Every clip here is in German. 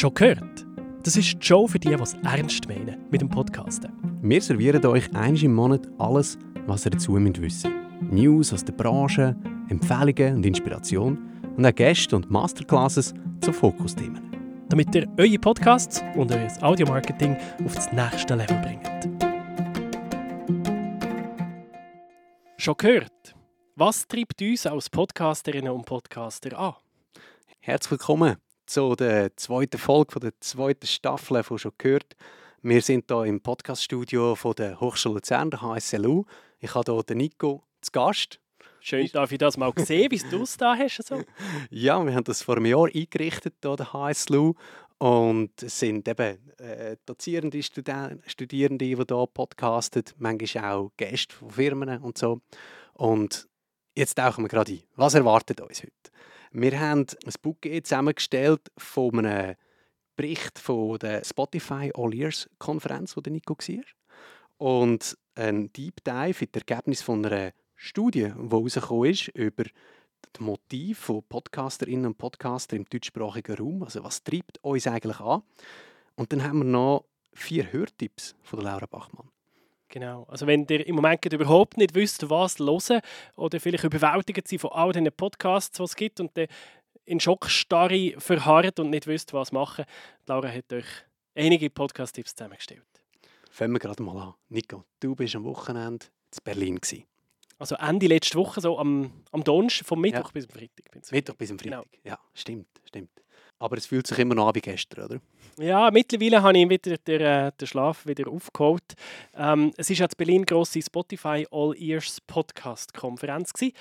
Schon gehört? Das ist die Show für die, die es ernst meinen mit dem Podcasten. Wir servieren euch einmal im Monat alles, was ihr dazu wissen müsst. News aus der Branche, Empfehlungen und Inspiration und auch Gäste und Masterclasses zu Fokusthemen. Damit ihr eure Podcasts und euer Audiomarketing auf das nächste Level bringt. Schon gehört? Was treibt uns als Podcasterinnen und Podcaster an? Herzlich willkommen zu der zweiten Folge von der zweiten Staffel von «Schon gehört». Wir sind hier im Podcaststudio von der Hochschule Luzern, der HSLU. Ich habe hier den Nico zu Gast. Schön, darf ich das mal sehen, wie du es da hast. So. Ja, wir haben das vor einem Jahr eingerichtet, hier, der HSLU. Und es sind eben äh, Dozierende, Studi Studierende, die hier podcasten, manchmal auch Gäste von Firmen und so. Und jetzt tauchen wir gerade ein. Was erwartet uns heute? Wir haben ein Bouquet zusammengestellt von einem Bericht von der Spotify All Years Konferenz, wo der Nico war. Und ein Deep Dive in das Ergebnis von einer Studie, die herausgekommen ist über das Motiv von Podcasterinnen und Podcaster im deutschsprachigen Raum. Also was treibt uns eigentlich an? Und dann haben wir noch vier Hörtipps von Laura Bachmann. Genau. Also wenn ihr im Moment überhaupt nicht wisst, was hören oder vielleicht überwältigt seid von all diesen Podcasts, die es gibt und in Schockstarre verharrt und nicht wisst, was machen, Laura hat euch einige Podcast-Tipps zusammengestellt. Fangen wir gerade mal an. Nico, du bist am Wochenende in Berlin. Gewesen. Also Ende letzte Woche, so am, am Donnerstag, vom Mittwoch ja. bis am Freitag. Mittwoch bis am Freitag, genau. ja, stimmt, stimmt. Aber es fühlt sich immer noch an wie gestern, oder? Ja, mittlerweile habe ich wieder den, äh, den Schlaf wieder aufgeholt. Ähm, es ist ja in Berlin grosse Spotify All Ears Podcast Konferenz gewesen.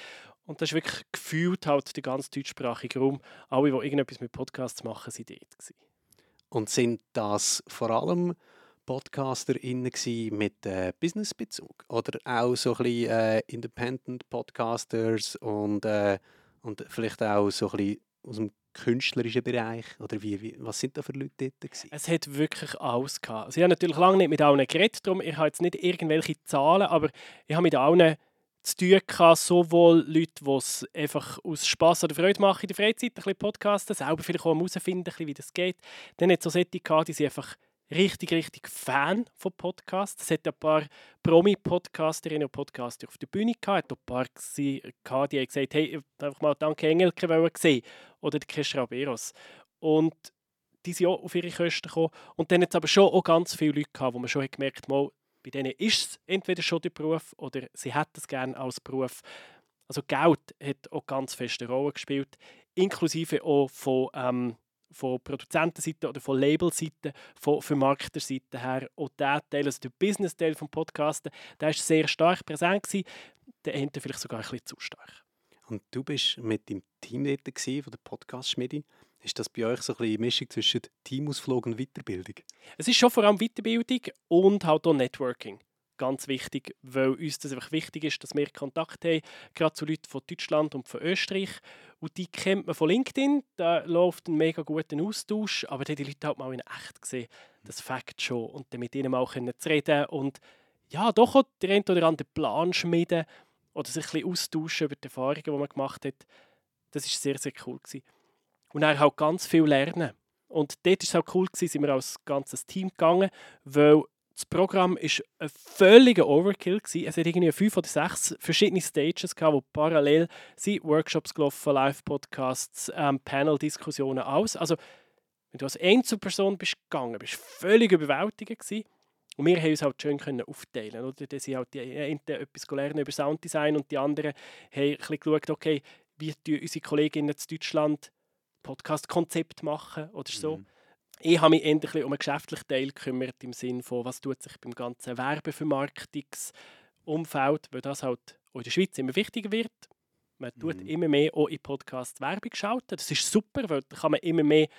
und das ist wirklich gefühlt halt der ganz deutschsprachige Raum. Alle, die irgendetwas mit Podcasts machen, sind dort gewesen. Und sind das vor allem PodcasterInnen mit äh, Businessbezug oder auch so ein bisschen äh, Independent Podcasters und, äh, und vielleicht auch so ein bisschen aus dem künstlerischen Bereich? Oder wie, wie, was sind da für Leute dort? Gewesen? Es hat wirklich alles gehabt. Also ich habe natürlich lange nicht mit allen geredet, darum ich habe jetzt nicht irgendwelche Zahlen, aber ich habe mit allen zu tun gehabt, sowohl Leute, die es einfach aus Spass oder Freude machen in der Freizeit, ein bisschen podcasten, selber vielleicht auch herausfinden, wie das geht. Dann hat es so Leute gehabt, die sind einfach richtig, richtig Fan von Podcasts. Es hat ein paar Promi-Podcasterinnen und Podcaster auf der Bühne gehabt. Es ein paar gehabt, die haben gesagt, hey, einfach mal Danke Engelke sehen oder Kestra Beros. Und die sind auch auf ihre Kosten gekommen. Und dann hat es aber schon auch ganz viele Leute gehabt, wo man schon gemerkt hat, bei denen ist es entweder schon der Beruf oder sie hätten es gerne als Beruf. Also Geld hat auch ganz feste Rolle gespielt, inklusive auch von ähm, von Produzentenseite oder von Labelseite, von Vermarkterseite her. Und der Teil, also der Business-Teil des Podcasten, der war sehr stark präsent. Gewesen. Der Ende vielleicht sogar ein bisschen zu stark. Und du bist mit dem Team dort gewesen, von der Podcast-Schmiede. Ist das bei euch so ein bisschen Mischung zwischen Teamausflug und Weiterbildung? Es ist schon vor allem Weiterbildung und halt auch Networking ganz wichtig, weil uns das einfach wichtig ist, dass wir Kontakt haben, gerade zu Leuten von Deutschland und von Österreich. Und die kennt man von LinkedIn, da läuft ein mega guter Austausch, aber die, die Leute halt mal in echt gesehen, das Fakt schon und dann mit ihnen auch können zu reden und ja, doch auch der eine oder andere Plan schmieden oder sich ein bisschen austauschen über die Erfahrungen, die man gemacht hat. Das ist sehr, sehr cool gewesen. Und dann halt ganz viel lernen. Und dort war es auch cool, gewesen, sind wir als ganzes Team gegangen, weil das Programm war ein völliger Overkill. Gewesen. Es hat irgendwie fünf oder sechs verschiedene Stages, gehabt, wo parallel sind Workshops gelaufen, Live-Podcasts, ähm, Panel-Diskussionen, alles. Also, wenn du als Einzelperson bist gegangen, bist völlig überwältigend gewesen. Und wir haben uns halt schön können aufteilen. Oder? Da sind halt die einen etwas lernen über Sounddesign und die anderen haben ein bisschen geschaut, okay, wie unsere Kolleginnen in Deutschland Podcast-Konzept machen oder so. Mhm. Ich habe mich endlich um einen geschäftlichen Teil gekümmert, im Sinne von, was tut sich beim ganzen Werbevermarktungsumfeld, weil das halt auch in der Schweiz immer wichtiger wird. Man tut mhm. immer mehr auch in Podcast Werbung schalten. Das ist super, weil da kann man immer mehr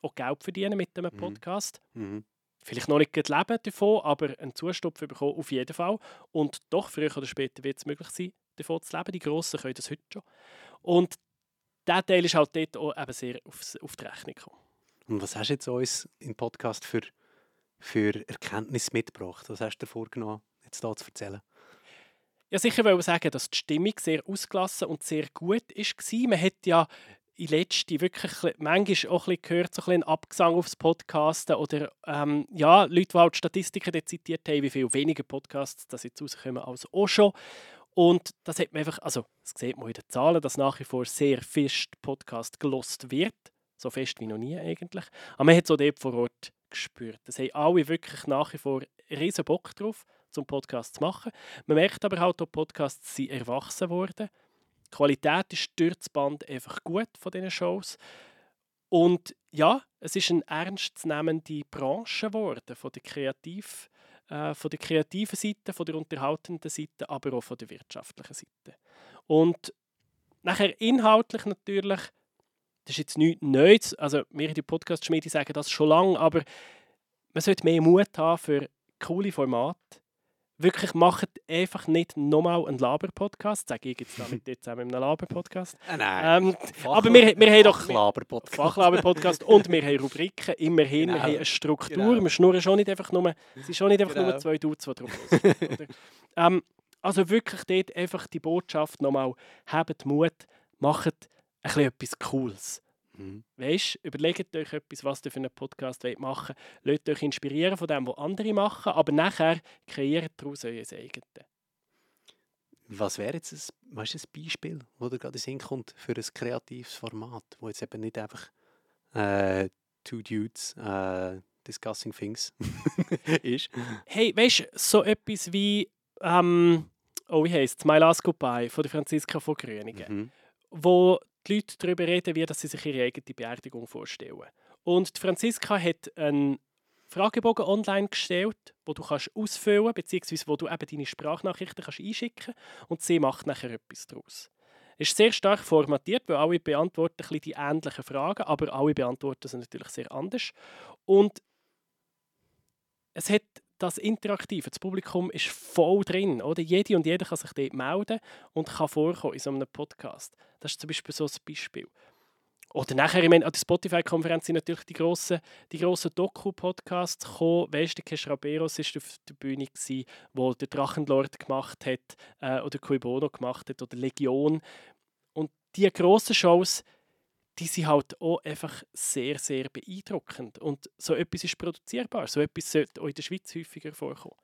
auch Geld verdienen mit einem mhm. Podcast. Mhm. Vielleicht noch nicht leben davon, aber einen Zustopf bekommen auf jeden Fall. Und doch, früher oder später wird es möglich sein, davon zu leben. Die Grossen können das heute schon. Und dieser Teil ist halt dort auch eben sehr aufs, auf die Rechnung gekommen. Und was hast du jetzt uns im Podcast für, für Erkenntnis mitgebracht? Was hast du dir vorgenommen, jetzt hier zu erzählen? Ja, sicher wollte sagen, dass die Stimmung sehr ausgelassen und sehr gut war. Man hat ja in letzter wirklich, manchmal auch ein bisschen gehört, so ein, bisschen Abgesang aufs Podcasten oder ähm, ja, Leute, die halt Statistiken zitiert haben, wie viel weniger Podcasts das jetzt rauskommen als auch schon. Und das hat man einfach, also das sieht man in den Zahlen, dass nach wie vor sehr fest Podcast gelost wird. So fest wie noch nie eigentlich. Aber man hat auch dort vor Ort gespürt. Das haben alle wirklich nach wie vor riesen Bock drauf, zum Podcast zu machen. Man merkt aber halt, dass Podcasts sind erwachsen worden. Die Qualität ist durch das Band einfach gut von diesen Shows. Und ja, es ist eine ernstzunehmende Branche geworden von der Kreativ- äh, von der kreativen Seite, von der unterhaltenden Seite, aber auch von der wirtschaftlichen Seite. Und nachher inhaltlich natürlich, das ist jetzt nichts Neues, also wir in der Podcast-Schmiede sagen das schon lange, aber man sollte mehr Mut haben für coole Formate, wirklich macht einfach nicht nochmal einen Laber-Podcast. Sage ich jetzt damit jetzt zusammen in einem Laber-Podcast. Äh, nein. Ähm, aber wir, wir haben doch Fachlaber-Podcast. Fachlaber-Podcast und wir haben Rubriken, immerhin, Genau. wir haben eine Struktur. Genau. Wir schnurren schon nicht einfach nur, es sind schon nicht einfach Genau. nur zwei Dudes, die drauf sind. ähm, also wirklich dort einfach die Botschaft nochmal, habt Mut, macht bisschen etwas Cooles. Mhm. Weißt, überlegt euch etwas, was ihr für einen Podcast wollt machen wollt. Lasst euch inspirieren von dem, was andere machen, aber nachher kreiert daraus euer eigenes. Was wäre jetzt ein, weißt, du, ein Beispiel, wo dir gerade in kommt für ein kreatives Format, wo jetzt eben nicht einfach äh, two dudes äh, discussing things ist? Hey, weißt du, so etwas wie, ähm, oh, wie heisst es, My Last Goodbye von der Franziska von Gröningen. Mhm. wo die Leute darüber reden, wie sie sich ihre eigene Beerdigung vorstellen. Und die Franziska hat einen Fragebogen online gestellt, wo du kannst ausfüllen beziehungsweise wo du eben deine Sprachnachrichten kannst einschicken und sie macht nachher etwas daraus. Es ist sehr stark formatiert, weil alle beantworten ein bisschen die ähnlichen Fragen, aber alle beantworten sie natürlich sehr anders. Und es hat das Interaktive, das Publikum ist voll drin. Oder? Jede und jeder kann sich dort melden und kann vorkommen in so einem Podcast. Das ist zum Beispiel so ein Beispiel. Oder nachher, ich meine, an der Spotify-Konferenz sind natürlich die grossen, die grossen Doku-Podcasts gekommen. Weißt du, Kesh Raberos war auf der Bühne, gewesen, wo der Drachenlord gemacht hat, äh, oder Cui Bono gemacht hat, oder Legion. Und diese grossen Shows, die sind halt auch einfach sehr, sehr beeindruckend. Und so etwas ist produzierbar. So etwas sollte auch in der Schweiz häufiger vorkommen.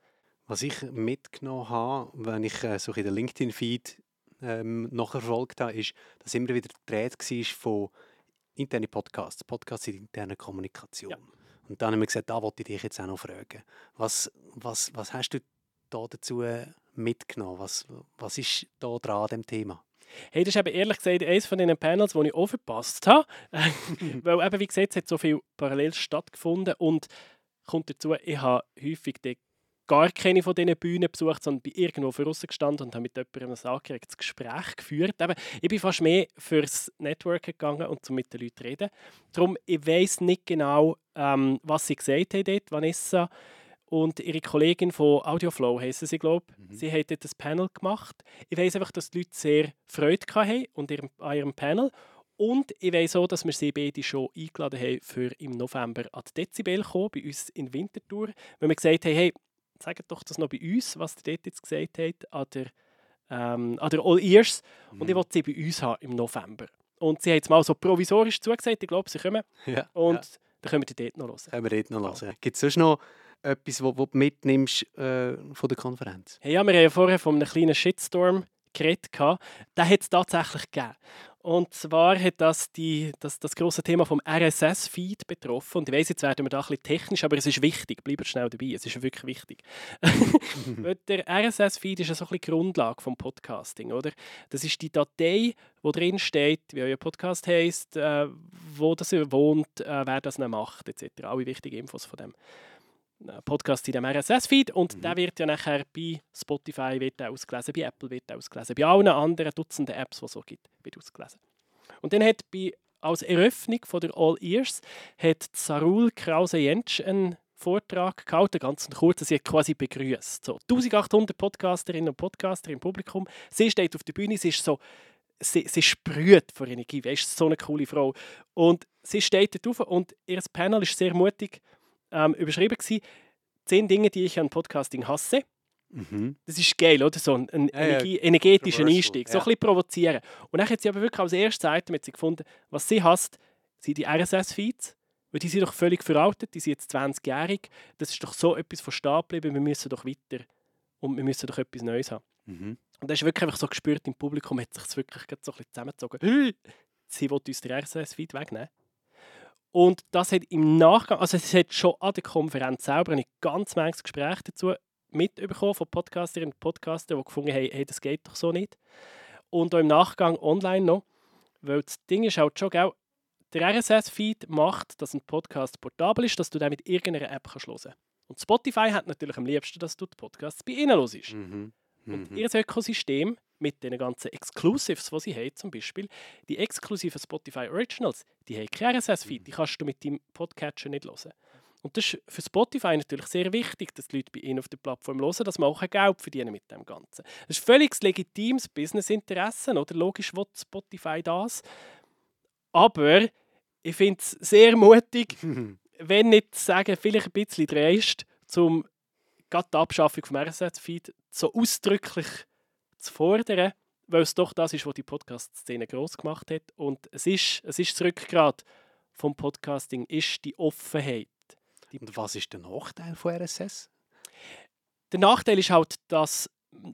Was ich mitgenommen habe, wenn ich äh, so in den LinkedIn-Feed ähm, nachverfolgt habe, ist, dass immer wieder gedreht war von internen Podcasts. Podcasts in interner Kommunikation. Ja. Und dann haben wir gesagt, da wollte ich dich jetzt auch noch fragen. Was, was, was hast du da dazu äh, mitgenommen? Was, was ist da dran an dem Thema? Hey, das ist eben ehrlich gesagt eines von den Panels, die ich auch verpasst habe. Weil eben, wie gesagt, es hat so viel parallel stattgefunden und kommt dazu, ich habe häufig gar keine von diesen Bühnen besucht, sondern bin irgendwo draussen gestanden und habe mit jemandem ein angeregtes Gespräch geführt. Eben, ich bin fast mehr fürs Networken gegangen und um mit den Leuten zu reden. Darum, ich weiss nicht genau, ähm, was sie gesagt haben dort, Vanessa und ihre Kollegin von Audioflow heissen sie, glaube ich. Sie haben dort ein Panel gemacht. Ich weiss einfach, dass die Leute sehr Freude hatten und ihrem, an ihrem Panel. Und ich weiss auch, dass wir sie beide schon eingeladen haben, für im November an die Dezibel zu kommen, bei uns in Winterthur. Weil wir gesagt haben, hey, sagt doch das noch bei uns, was ihr dort jetzt gesagt habt, an der, ähm, an der All Ears. Und ich wollte sie bei uns haben im November. Und sie haben jetzt mal so provisorisch zugesagt, ich glaube, sie kommen. Ja, Und ja. dann können wir die dort noch hören. Können wir dort noch hören. Gibt es sonst noch etwas, was du mitnimmst äh, von der Konferenz? Hey, ja, wir haben ja vorher von einem kleinen Shitstorm geredet. Den hat es tatsächlich gegeben. Und zwar hat das die, das, das große Thema vom RSS-Feed betroffen. Und ich weiss, jetzt werden wir da ein bisschen technisch, aber es ist wichtig. Bleibt schnell dabei, es ist wirklich wichtig. Der RSS-Feed ist ja so ein bisschen die Grundlage vom Podcasting, oder? Das ist die Datei, wo drin steht, wie euer Podcast heisst, äh, wo das ihr wohnt, äh, wer das noch macht, etc. Alle wichtigen Infos von dem. Äh, Podcast in dem RSS-Feed und Mhm. der wird ja nachher bei Spotify wird ausgelesen, bei Apple wird ausgelesen, bei allen anderen Dutzenden Apps, die es so gibt, wird ausgelesen. Und dann hat bei, als Eröffnung von der All Ears hat Sarul Krause-Jentsch einen Vortrag gehalten, ganz kurz, sie hat quasi begrüßt. So, 1800 Podcasterinnen und Podcaster im Publikum. Sie steht auf der Bühne, sie ist so, sie, sie sprüht vor Energie, weißt du, so eine coole Frau. Und sie steht dort rauf und ihr Panel ist sehr mutig ähm, überschrieben gewesen, zehn Dinge, die ich an Podcasting hasse. Mhm. Das ist geil, oder? So ein, ein Ja, ja, Energie, energetischer Commercial, Einstieg. So ja. ein bisschen provozieren. Und dann hat sie aber wirklich als erstes Item hat sie gefunden, was sie hasst, sind die RSS-Feeds. Weil die sind doch völlig veraltet, die sind jetzt 20-jährig. Das ist doch so etwas von stehen geblieben, wir müssen doch weiter. Und wir müssen doch etwas Neues haben. Mhm. Und das ist wirklich einfach so gespürt im Publikum, hat sich wirklich so ein bisschen zusammengezogen. «Hey, Sie will uns den RSS-Feed wegnehmen. Und das hat im Nachgang, also es hat schon an der Konferenz selber ein ganz manches Gespräch dazu mitbekommen von Podcasterinnen und Podcastern, die gefunden haben, hey, das geht doch so nicht. Und auch im Nachgang online noch, weil das Ding ist halt schon, gell, der RSS-Feed macht, dass ein Podcast portabel ist, dass du den mit irgendeiner App kannst hören kannst. Und Spotify hat natürlich am liebsten, dass du die Podcasts bei ihnen hörst. Mhm. Und Mhm. ihr Ökosystem mit den ganzen Exclusives, die sie haben, zum Beispiel, die exklusiven Spotify Originals, die haben keinen RSS-Feed, die kannst du mit deinem Podcatcher nicht hören. Und das ist für Spotify natürlich sehr wichtig, dass die Leute bei ihnen auf der Plattform hören, dass man auch ein Geld verdienen mit dem Ganzen. Das ist völlig legitimes Businessinteresse, oder? Logisch will Spotify das. Aber ich finde es sehr mutig, wenn nicht sagen, vielleicht ein bisschen dreist, um gerade die Abschaffung vom RSS-Feed so ausdrücklich zu fordern, weil es doch das ist, was die Podcast-Szene groß gemacht hat. Und es ist, es ist das Rückgrat vom Podcasting, ist die Offenheit. Und was ist der Nachteil von RSS? Der Nachteil ist halt, dass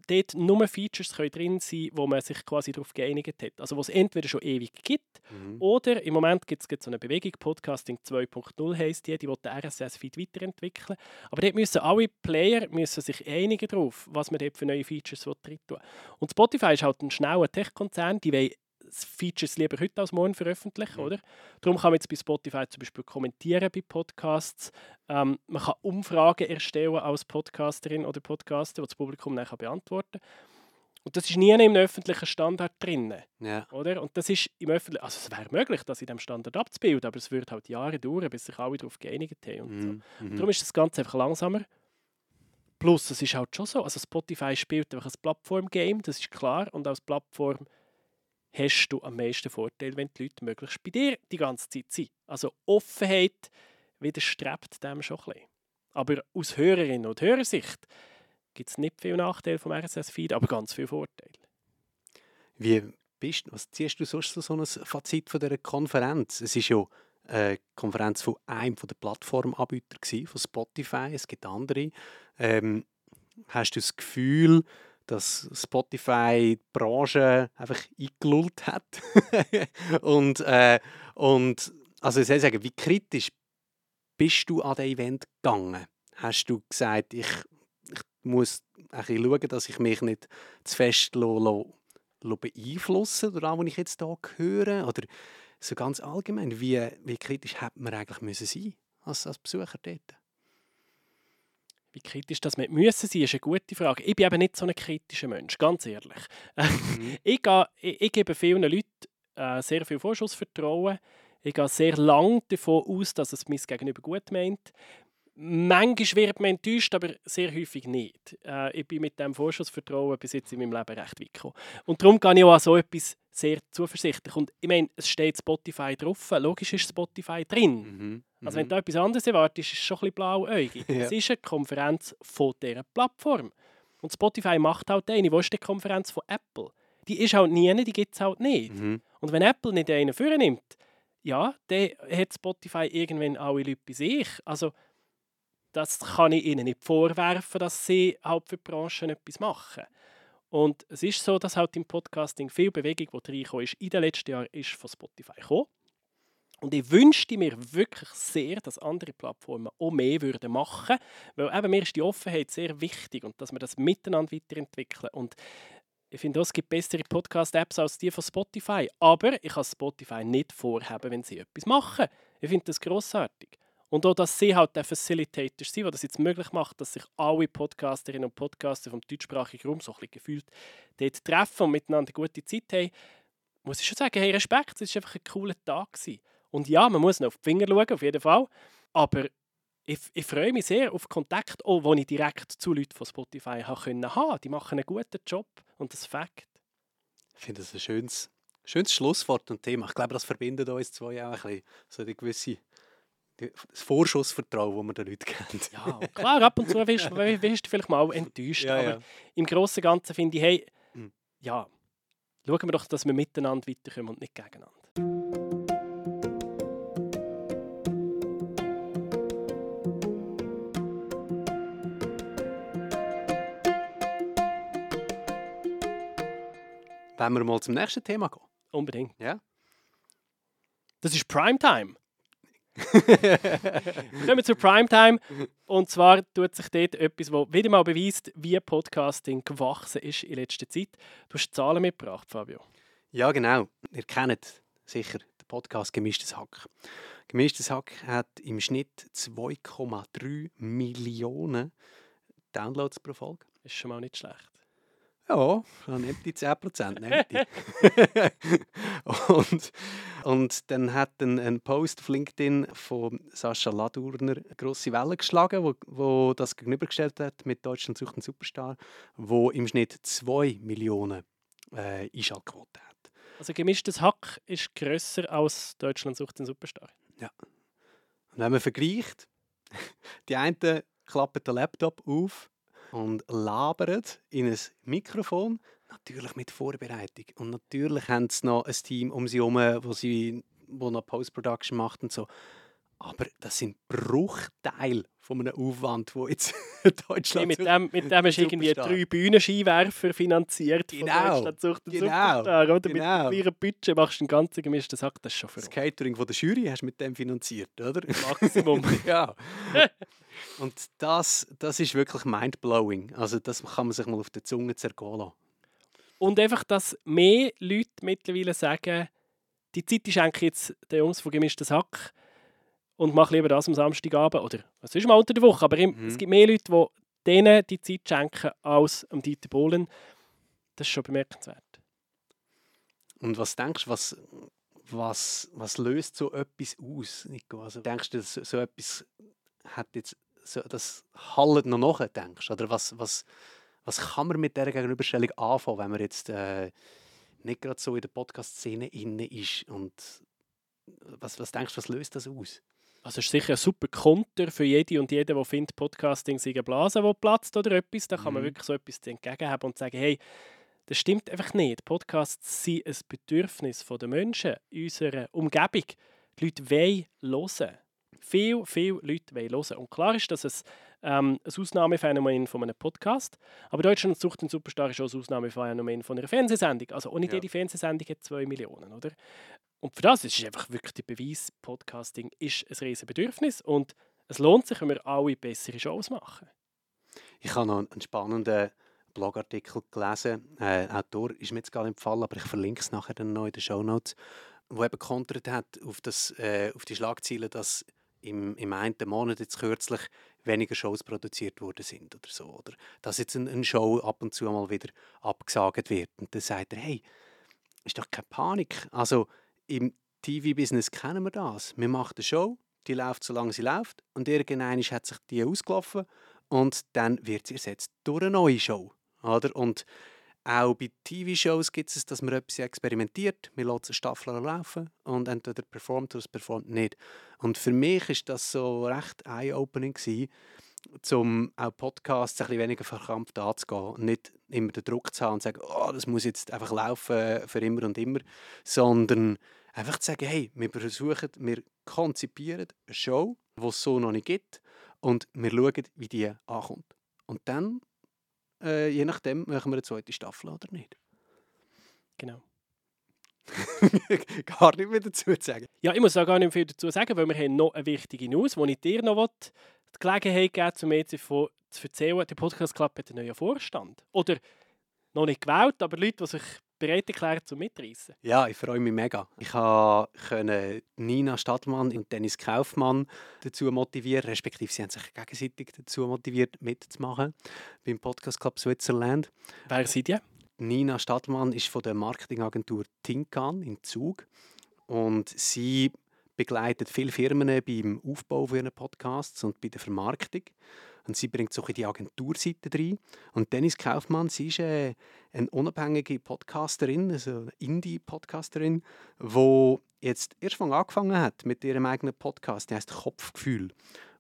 dort nur Features können drin sein wo man sich quasi darauf geeinigt hat. Also wo es entweder schon ewig gibt, Mhm. oder im Moment gibt es so eine Bewegung, Podcasting 2.0 heisst die, die will den RSS-Feed weiterentwickeln. Aber dort müssen alle Player müssen sich einigen darauf, was man dort für neue Features drin tun. Und Spotify ist halt ein schneller Tech-Konzern, die wollen Features lieber heute als morgen veröffentlichen, Mhm. oder? Darum kann man jetzt bei Spotify zum Beispiel kommentieren bei Podcasts. Ähm, man kann Umfragen erstellen als Podcasterin oder Podcaster, die das Publikum dann beantworten kann. Und das ist nie im öffentlichen Standard drin. Ja. Oder? Und das ist im öffentlichen, also es wäre möglich, das in diesem Standard abzubilden, aber es würde halt Jahre dauern, bis sich alle darauf geeinigt haben. Und so. Mhm. Mhm. Darum ist das Ganze einfach langsamer. Plus, es ist halt schon so, also Spotify spielt einfach ein Plattform-Game, das ist klar. Und als Plattform hast du am meisten Vorteil, wenn die Leute möglichst bei dir die ganze Zeit sind. Also Offenheit widerstrebt dem schon ein bisschen. Aber aus Hörerinnen und Hörersicht gibt es nicht viel Nachteil vom RSS-Feed, aber ganz viel Vorteil. Wie bist, was ziehst du sonst so ein Fazit von dieser Konferenz? Es ist ja eine Konferenz von einem der Plattformanbieter von Spotify. Es gibt andere. Ähm, hast du das Gefühl, dass Spotify die Branche einfach eingelullt hat? und, äh, und also ich soll sagen, wie kritisch bist du an das Event gegangen? Hast du gesagt, ich, ich muss ein bisschen schauen, dass ich mich nicht zu fest lo, lo beeinflussen durch das, was ich jetzt hier höre? Oder so ganz allgemein, wie, wie kritisch hätte man eigentlich müssen sein als, als Besucher dort? Wie kritisch das mit müssen sein, ist eine gute Frage. Ich bin eben nicht so ein kritischer Mensch, ganz ehrlich. Mhm. ich, gehe, ich, ich gebe vielen Leuten äh, sehr viel Vorschussvertrauen. Ich gehe sehr lange davon aus, dass es mein Gegenüber gut meint. Manchmal wird man enttäuscht, aber sehr häufig nicht. Äh, ich bin mit dem Vorschussvertrauen bis jetzt in meinem Leben recht weit gekommen. Und darum gehe ich auch an so etwas sehr zuversichtlich. Und ich meine, es steht Spotify drauf. Logisch ist Spotify drin. Mhm. Also wenn du etwas anderes erwartest, ist es schon ein bisschen blauäugig. Ja. Es ist eine Konferenz von dieser Plattform. Und Spotify macht halt eine. Wo ist die Konferenz von Apple? Die ist halt nie, die gibt es halt nicht. Mhm. Und wenn Apple nicht einen vornimmt, ja, dann hat Spotify irgendwann alle Leute bei sich. Also das kann ich ihnen nicht vorwerfen, dass sie halt für die Branche etwas machen. Und es ist so, dass halt im Podcasting viel Bewegung, die reingekommen ist, in den letzten Jahren ist von Spotify gekommen. Und ich wünschte mir wirklich sehr, dass andere Plattformen auch mehr würden machen würden. Weil eben mir ist die Offenheit sehr wichtig und dass wir das miteinander weiterentwickeln. Und ich finde es gibt bessere Podcast-Apps als die von Spotify. Aber ich kann Spotify nicht vorhaben, wenn sie etwas machen. Ich finde das grossartig. Und auch, dass sie halt der Facilitator sind, der das jetzt möglich macht, dass sich alle Podcasterinnen und Podcaster vom deutschsprachigen Raum so ein bisschen gefühlt dort treffen und miteinander gute Zeit haben, muss ich schon sagen, hey, Respekt, es war einfach ein cooler Tag. Gewesen. Und ja, man muss noch auf die Finger schauen, auf jeden Fall. Aber ich, ich freue mich sehr auf Kontakt, auch wo ich direkt zu Leuten von Spotify haben können. Die machen einen guten Job und das Fakt. Ich finde das ein schönes, schönes Schlusswort und Thema. Ich glaube, das verbindet uns zwei auch ein bisschen. So die gewisse, das Vorschussvertrauen, das man den Leuten kennt. Ja, klar, ab und zu wirst, wirst du vielleicht mal enttäuscht. Ja, aber ja. im Großen und Ganzen finde ich, hey, Mhm. ja, schauen wir doch, dass wir miteinander weiterkommen und nicht gegeneinander. Wenn wir mal zum nächsten Thema gehen. Unbedingt. Ja. Das ist Primetime. Kommen wir zur Primetime. Und zwar tut sich dort etwas, das wieder mal beweist, wie Podcasting gewachsen ist in letzter Zeit. Du hast Zahlen mitgebracht, Fabio. Ja, genau. Ihr kennt sicher den Podcast Gemischtes Hack. Gemischtes Hack hat im Schnitt 2,3 Millionen Downloads pro Folge. Ist schon mal nicht schlecht. Ja, dann nimmt die 10%, nimmt die. und, und dann hat ein, ein Post auf LinkedIn von Sascha Ladurner eine grosse Welle geschlagen, wo, wo das gegenübergestellt hat mit Deutschland sucht einen Superstar, wo im Schnitt 2 Millionen äh, Einschaltquote hat. Also gemischtes Hack ist grösser als Deutschland sucht den Superstar. Und wenn man vergleicht, die einen klappen den Laptop auf und labern in ein Mikrofon, natürlich mit Vorbereitung. Und natürlich haben sie noch ein Team um sie herum, wo sie wo noch Post-Production macht und so. Aber das sind Bruchteile von einem Aufwand, wo jetzt Nee, Deutschland mit, dem, mit dem hast du irgendwie drei Bühnenskiwerfer finanziert von Genau, sucht den genau, Superstar. Oder? Mit genau. einem kleinen Budget machst du einen ganzen gemischten Sack, das ist schon das verrückt. Catering von der Jury hast du mit dem finanziert, oder? Maximum. ja. Und das, das ist wirklich mindblowing. Also das kann man sich mal auf der Zunge zergehen lassen. Und einfach, dass mehr Leute mittlerweile sagen, die Zeit ist eigentlich jetzt der Jungs von gemischtes Hack und mach lieber das am Samstagabend oder was ist mal unter der Woche. Aber Mhm. es gibt mehr Leute, die denen die Zeit schenken als am Dieter Bohlen. Das ist schon bemerkenswert. Und was denkst du, was, was, was löst so etwas aus, Nico? Also denkst du, dass so, etwas hat jetzt, so, das hallt noch nach, denkst? Oder was, was, was kann man mit dieser Gegenüberstellung anfangen, wenn man jetzt äh, nicht gerade so in der Podcast-Szene inne ist? Und was, was denkst du, was löst das aus? Also ist sicher ein super Konter für jede und jeden, der findet, Podcasting sei eine Blase, die platzt oder etwas. Da kann man Mhm. wirklich so etwas entgegenhaben und sagen, hey, das stimmt einfach nicht. Podcasts sind ein Bedürfnis der Menschen unserer Umgebung. Die Leute wollen hören. Viele, viele Leute wollen hören. Und klar ist, dass es ähm, ein Ausnahmephänomen von einem Podcast aber Deutschland sucht den Superstar ist auch ein Ausnahmephänomen von einer Fernsehsendung. Also nicht Ja. jede Fernsehsendung hat zwei Millionen, oder? Und für das ist es einfach wirklich der Beweis, Podcasting ist ein riesiges Bedürfnis und es lohnt sich, wenn wir alle bessere Shows machen. Ich habe noch einen spannenden Blogartikel gelesen. Äh, ein Autor ist mir jetzt gar nicht empfallen, aber ich verlinke es nachher dann noch in den Show Notes, wo eben kontert hat auf, das, äh, auf die Schlagziele, dass im, im einen Monat jetzt kürzlich weniger Shows produziert worden sind oder so. Oder dass jetzt eine, eine Show ab und zu mal wieder abgesagt wird. Und dann sagt er, hey, ist doch keine Panik. Also im TV-Business kennen wir das. Wir machen eine Show, die läuft, solange sie läuft. Und irgendwann hat sich die ausgelaufen und dann wird sie ersetzt durch eine neue Show. Oder? Und auch bei TV-Shows gibt es, dass man etwas experimentiert. Wir lassen eine Staffel laufen und entweder performt oder es performt nicht. Und für mich ist das so recht eye-opening um auch Podcasts ein bisschen weniger verkrampft anzugehen und nicht immer den Druck zu haben und zu sagen, oh, das muss jetzt einfach laufen für immer und immer, sondern einfach zu sagen, hey, wir versuchen, wir konzipieren eine Show, die es so noch nicht gibt und wir schauen, wie die ankommt. Und dann, äh, je nachdem, machen wir eine zweite Staffel oder nicht. Genau. Gar nicht mehr dazu zu sagen. Ja, ich muss auch gar nicht viel dazu sagen, weil wir haben noch eine wichtige News, die ich dir noch will, die Gelegenheit geben zum ECV zu erzählen. Der Podcast Club hat einen neuen Vorstand. Oder noch nicht gewählt, aber Leute, die sich bereit erklären zum Mitreißen. Ja, ich freue mich mega. Ich konnte Nina Stadtmann und Dennis Kaufmann dazu motivieren, respektive sie haben sich gegenseitig dazu motiviert, mitzumachen beim Podcast Club Switzerland. Wer seid ihr? Nina Stadtmann ist von der Marketingagentur Tinkan in Zug und sie begleitet viele Firmen beim Aufbau von ihren Podcasts und bei der Vermarktung. Und sie bringt so ein die Agenturseite rein. Und Dennis Kaufmann, sie ist äh, eine unabhängige Podcasterin, also eine Indie-Podcasterin, die jetzt erst angefangen hat mit ihrem eigenen Podcast, der heißt Kopfgefühl.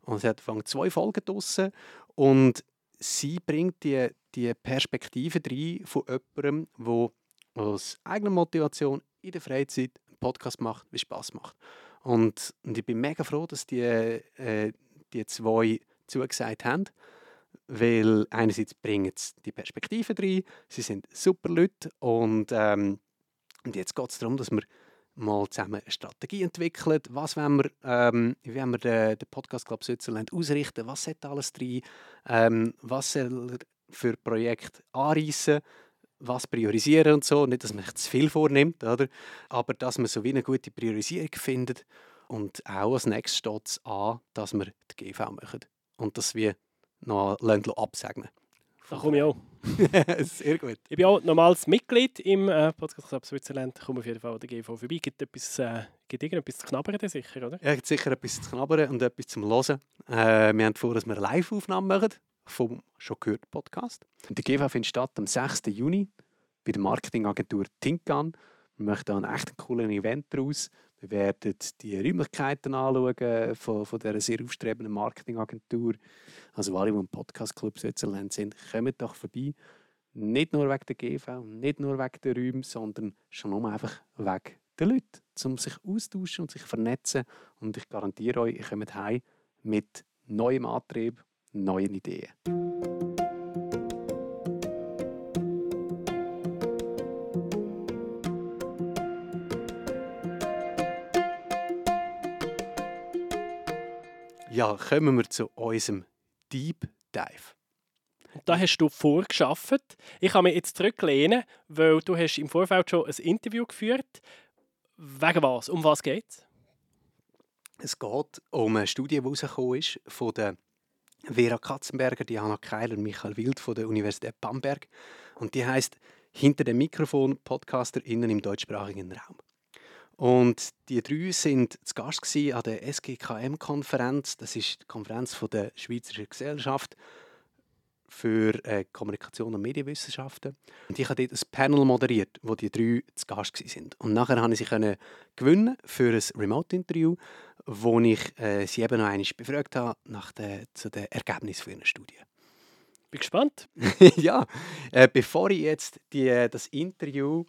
Und sie hat zwei Folgen draussen und sie bringt die, die Perspektive rein von jemandem, der aus eigener Motivation in der Freizeit einen Podcast macht, wie Spaß macht. Und, und ich bin mega froh, dass die, äh, die zwei zugesagt haben, weil einerseits bringen sie die Perspektive rein, sie sind super Leute und, ähm, und jetzt geht es darum, dass wir mal zusammen eine Strategie entwickeln. Was wollen wir, ähm, wie wollen wir den, den Podcast Club Switzerland ausrichten? Was sollte alles drin? Ähm, was soll er für Projekte anreißen? Was priorisieren und so. Nicht, dass man sich zu viel vornimmt, oder? aber dass man so wie eine gute Priorisierung findet. Und auch als nächstes steht es an, dass wir die GV machen. Und dass wir noch absegnen da komme ich auch. Sehr gut. Ich bin auch normales Mitglied im äh, Podcast Club Switzerland. Ich komme auf jeden Fall an der GV vorbei. Gibt etwas, äh, gibt irgendetwas zu knabbern, sicher, oder? Ja, gibt sicher etwas zu knabbern und etwas zum Hören. Äh, wir haben vor, dass wir eine Live-Aufnahme machen vom «Schon gehört» Podcast. Die GV findet statt am 6. Juni bei der Marketingagentur Tinkan. Wir machen da einen echt coolen Event daraus. Wir werden die Räumlichkeiten anschauen von, von dieser sehr aufstrebenden Marketingagentur. Also alle, die im Podcast Club Switzerland sind, kommen doch vorbei. Nicht nur wegen der GV, nicht nur wegen der Räume, sondern schon nur einfach wegen der Leute, um sich austauschen und sich vernetzen. Und ich garantiere euch, ihr kommt heim mit neuem Antrieb, neuen Ideen. Ja, kommen wir zu unserem Deep Dive. Da hast du vorgeschafft. Ich habe mich jetzt zurücklehnen, weil du hast im Vorfeld schon ein Interview geführt. Wegen was? Um was geht es? Es geht um eine Studie, die rausgekommen ist von der Vera Katzenberger, Diana Keiler und Michael Wild von der Universität Bamberg. Und die heißt Hinter dem Mikrofon PodcasterInnen im deutschsprachigen Raum. Und die drei sind zu Gast an der SGKM-Konferenz. Das ist die Konferenz der Schweizerischen Gesellschaft für äh, Kommunikation und Medienwissenschaften. Und ich habe dort ein Panel moderiert, wo die drei zu Gast sind. Und nachher konnte ich sie gewinnen für ein Remote-Interview, wo ich äh, sie eben noch einmal befragt habe nach der, zu den Ergebnissen für ihre Studie. Bin gespannt. ja, äh, bevor ich jetzt die, das Interview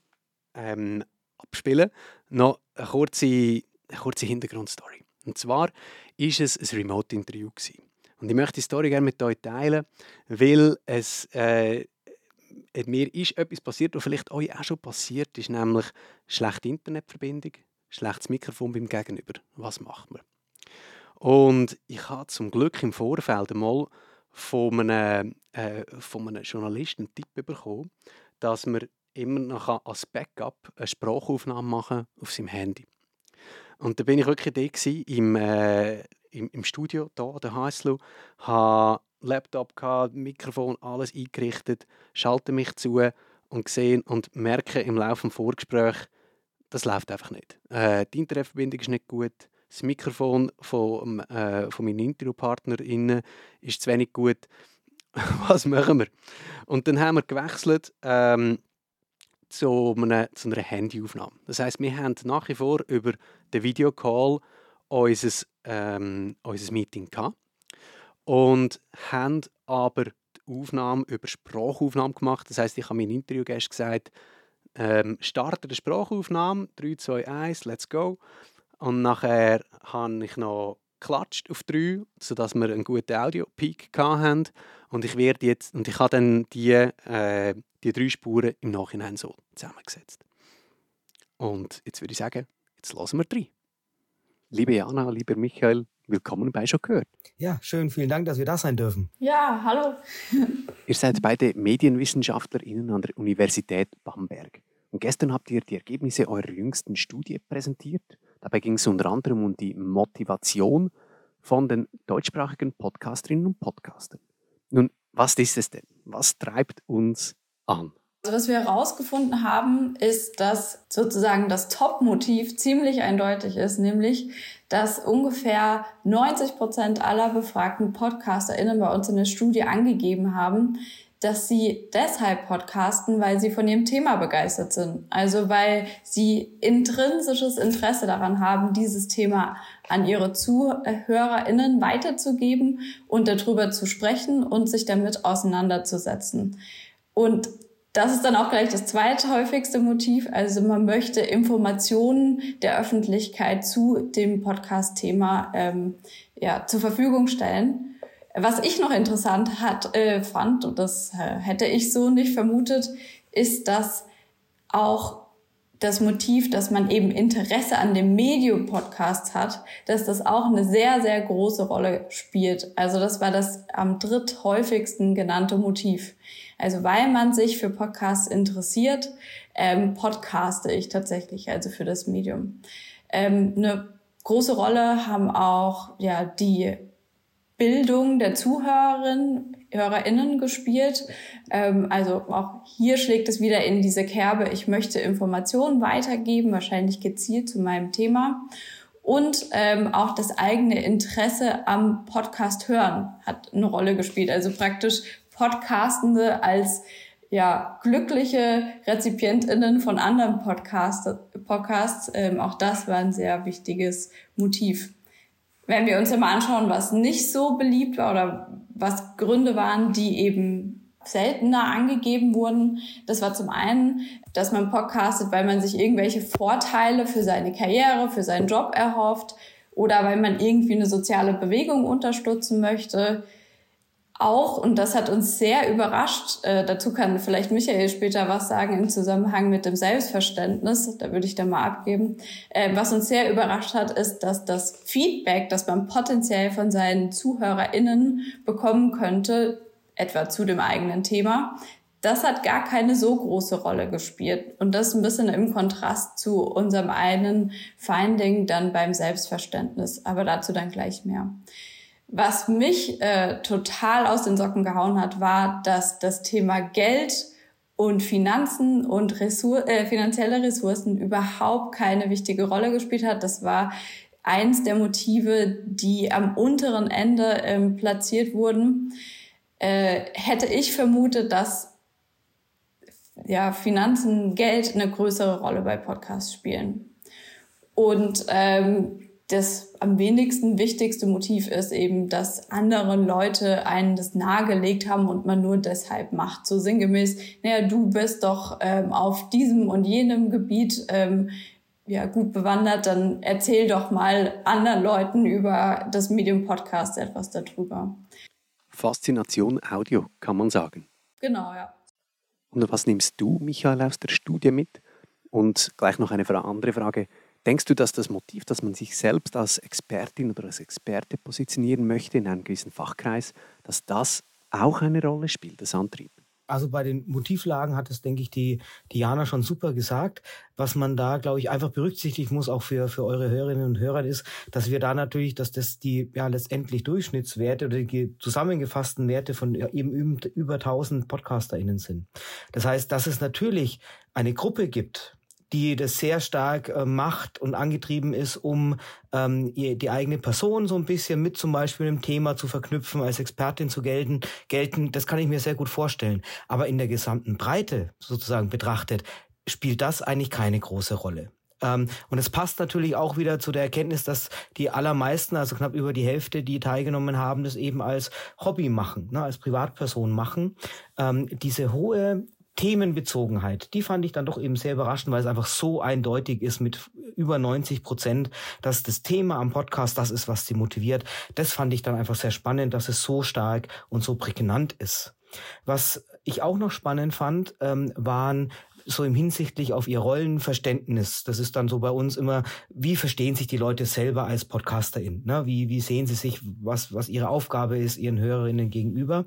ähm, abspiele, noch eine kurze, eine kurze Hintergrundstory. Und zwar war es ein Remote-Interview. Und ich möchte die Story gerne mit euch teilen, weil es, äh, mir ist etwas passiert, was vielleicht euch auch schon passiert ist, nämlich schlechte Internetverbindung, schlechtes Mikrofon beim Gegenüber. Was macht man? Und ich habe zum Glück im Vorfeld einmal von einem, äh, von einem Journalisten einen Tipp bekommen, dass man immer noch als Backup eine Sprachaufnahme machen auf seinem Handy. Und da bin ich wirklich da im, äh, im, im, Studio da an der HSLU, habe Laptop gehabt, Mikrofon, alles eingerichtet, schalte mich zu und gesehen und merke im Laufe des Vorgesprächs, das läuft einfach nicht. Äh, die Internetverbindung ist nicht gut, das Mikrofon von, äh, von meinen Interviewpartnerinnen ist zu wenig gut. Was machen wir? Und dann haben wir gewechselt. Ähm, zu einer, zu einer Handyaufnahme. Das heißt, wir haben nach wie vor über den Videocall unser, ähm, unser Meeting gehabt und haben aber die Aufnahme über Sprachaufnahme gemacht. Das heißt, ich habe meinen Interviewgästen gesagt, ähm, starte die Sprachaufnahme, 3, 2, 1, let's go. Und nachher habe ich noch geklatscht auf drei, sodass wir einen guten Audio-Peak hatten. Und ich werde jetzt, und ich habe dann die, äh, die drei Spuren im Nachhinein so zusammengesetzt. Und jetzt würde ich sagen, jetzt lassen wir drei. Liebe Jana, lieber Michael, willkommen bei Schon gehört. Ja, schön, vielen Dank, dass wir da sein dürfen. Ja, hallo. ihr seid beide MedienwissenschaftlerInnen an der Universität Bamberg. Und gestern habt ihr die Ergebnisse eurer jüngsten Studie präsentiert. Dabei ging es unter anderem um die Motivation von den deutschsprachigen Podcasterinnen und Podcastern. Was ist es denn? Was treibt uns an? Also was wir herausgefunden haben, ist, dass sozusagen das Top-Motiv ziemlich eindeutig ist, nämlich, dass ungefähr 90 Prozent aller befragten PodcasterInnen bei uns in der Studie angegeben haben, dass sie deshalb podcasten, weil sie von ihrem Thema begeistert sind. Also weil sie intrinsisches Interesse daran haben, dieses Thema an ihre ZuhörerInnen weiterzugeben und darüber zu sprechen und sich damit auseinanderzusetzen. Und das ist dann auch gleich das zweithäufigste Motiv. Also man möchte Informationen der Öffentlichkeit zu dem Podcast-Thema ähm, ja, zur Verfügung stellen. Was ich noch interessant hat, äh, fand, und das äh, hätte ich so nicht vermutet, ist, dass auch das Motiv, dass man eben Interesse an dem Medium Podcast hat, dass das auch eine sehr, sehr große Rolle spielt. Also das war das am dritthäufigsten genannte Motiv. Also weil man sich für Podcasts interessiert, ähm, podcaste ich tatsächlich, also für das Medium. Ähm, eine große Rolle haben auch ja die Bildung der Zuhörerinnen, HörerInnen gespielt. Ähm, also auch hier schlägt es wieder in diese Kerbe, ich möchte Informationen weitergeben, wahrscheinlich gezielt zu meinem Thema. Und ähm, auch das eigene Interesse am Podcast hören hat eine Rolle gespielt. Also praktisch Podcastende als ja, glückliche RezipientInnen von anderen Podcast, Podcasts. Ähm, auch das war ein sehr wichtiges Motiv. Wenn wir uns mal anschauen, was nicht so beliebt war oder was Gründe waren, die eben seltener angegeben wurden. Das war zum einen, dass man podcastet, weil man sich irgendwelche Vorteile für seine Karriere, für seinen Job erhofft oder weil man irgendwie eine soziale Bewegung unterstützen möchte auch, und das hat uns sehr überrascht, äh, dazu kann vielleicht Michael später was sagen im Zusammenhang mit dem Selbstverständnis, da würde ich dann mal abgeben. Äh, was uns sehr überrascht hat, ist, dass das Feedback, das man potenziell von seinen ZuhörerInnen bekommen könnte, etwa zu dem eigenen Thema, das hat gar keine so große Rolle gespielt. Und das ein bisschen im Kontrast zu unserem einen Finding dann beim Selbstverständnis. Aber dazu dann gleich mehr. Was mich äh, total aus den Socken gehauen hat, war, dass das Thema Geld und Finanzen und Ressour äh, finanzielle Ressourcen überhaupt keine wichtige Rolle gespielt hat. Das war eins der Motive, die am unteren Ende ähm, platziert wurden. Äh, hätte ich vermutet, dass ja, Finanzen, Geld eine größere Rolle bei Podcasts spielen. Und ähm, das am wenigsten wichtigste Motiv ist eben, dass andere Leute einen das nahegelegt haben und man nur deshalb macht. So sinngemäß, naja, du bist doch ähm, auf diesem und jenem Gebiet ähm, ja, gut bewandert, dann erzähl doch mal anderen Leuten über das Medium Podcast etwas darüber. Faszination Audio, kann man sagen. Genau, ja. Und was nimmst du, Michael, aus der Studie mit? Und gleich noch eine andere Frage. Denkst du, dass das Motiv, dass man sich selbst als Expertin oder als Experte positionieren möchte in einem gewissen Fachkreis, dass das auch eine Rolle spielt, das Antrieb? Also bei den Motivlagen hat es, denke ich, die Diana schon super gesagt. Was man da, glaube ich, einfach berücksichtigen muss, auch für, für eure Hörerinnen und Hörer, ist, dass wir da natürlich, dass das die ja letztendlich Durchschnittswerte oder die zusammengefassten Werte von eben über 1000 PodcasterInnen sind. Das heißt, dass es natürlich eine Gruppe gibt, die das sehr stark äh, macht und angetrieben ist, um ähm, die eigene Person so ein bisschen mit zum Beispiel einem Thema zu verknüpfen, als Expertin zu gelten, gelten, das kann ich mir sehr gut vorstellen. Aber in der gesamten Breite sozusagen betrachtet, spielt das eigentlich keine große Rolle. Ähm, und es passt natürlich auch wieder zu der Erkenntnis, dass die allermeisten, also knapp über die Hälfte, die teilgenommen haben, das eben als Hobby machen, ne, als Privatperson machen. Ähm, diese hohe Themenbezogenheit, die fand ich dann doch eben sehr überraschend, weil es einfach so eindeutig ist mit über 90 Prozent, dass das Thema am Podcast das ist, was sie motiviert. Das fand ich dann einfach sehr spannend, dass es so stark und so prägnant ist. Was ich auch noch spannend fand, ähm, waren so im hinsichtlich auf ihr Rollenverständnis. Das ist dann so bei uns immer, wie verstehen sich die Leute selber als Podcasterin? Ne? Wie, wie sehen sie sich, was, was ihre Aufgabe ist, ihren Hörerinnen gegenüber?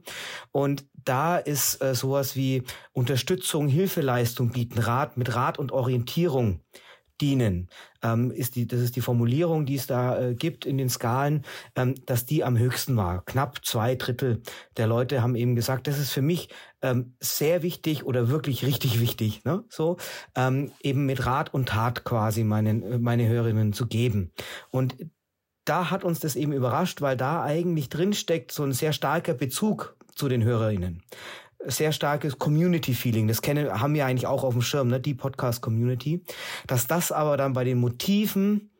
Und da ist äh, sowas wie Unterstützung, Hilfeleistung bieten, Rat mit Rat und Orientierung dienen, ähm, ist die, das ist die Formulierung, die es da äh, gibt in den Skalen, ähm, dass die am höchsten war. Knapp zwei Drittel der Leute haben eben gesagt, das ist für mich ähm, sehr wichtig oder wirklich richtig wichtig, ne? so ähm, eben mit Rat und Tat quasi meinen meine Hörerinnen zu geben. Und da hat uns das eben überrascht, weil da eigentlich drin steckt so ein sehr starker Bezug zu den Hörerinnen sehr starkes Community-Feeling. Das kennen, haben wir eigentlich auch auf dem Schirm, ne? die Podcast-Community. Dass das aber dann bei den Motiven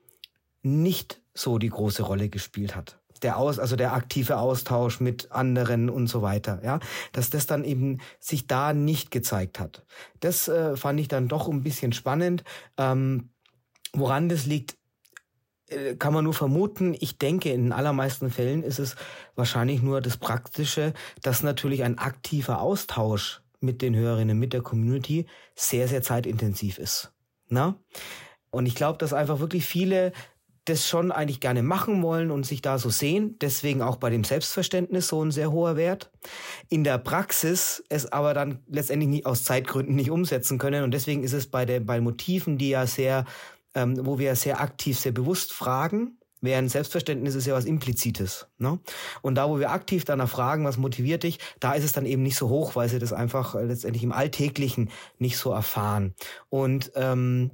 nicht so die große Rolle gespielt hat der Aus, also der aktive Austausch mit anderen und so weiter, ja, dass das dann eben sich da nicht gezeigt hat. Das äh, fand ich dann doch ein bisschen spannend. Ähm, woran das liegt, kann man nur vermuten. Ich denke, in den allermeisten Fällen ist es wahrscheinlich nur das Praktische, dass natürlich ein aktiver Austausch mit den Hörerinnen, mit der Community sehr, sehr zeitintensiv ist. Na? Und ich glaube, dass einfach wirklich viele das schon eigentlich gerne machen wollen und sich da so sehen. Deswegen auch bei dem Selbstverständnis so ein sehr hoher Wert. In der Praxis es aber dann letztendlich nicht, aus Zeitgründen nicht umsetzen können. Und deswegen ist es bei, der, bei Motiven, die ja sehr, ähm, wo wir sehr aktiv, sehr bewusst fragen, Während Selbstverständnis ist ja was Implizites. Ne? Und da, wo wir aktiv danach fragen, was motiviert dich, da ist es dann eben nicht so hoch, weil sie das einfach äh, letztendlich im Alltäglichen nicht so erfahren. Und ähm,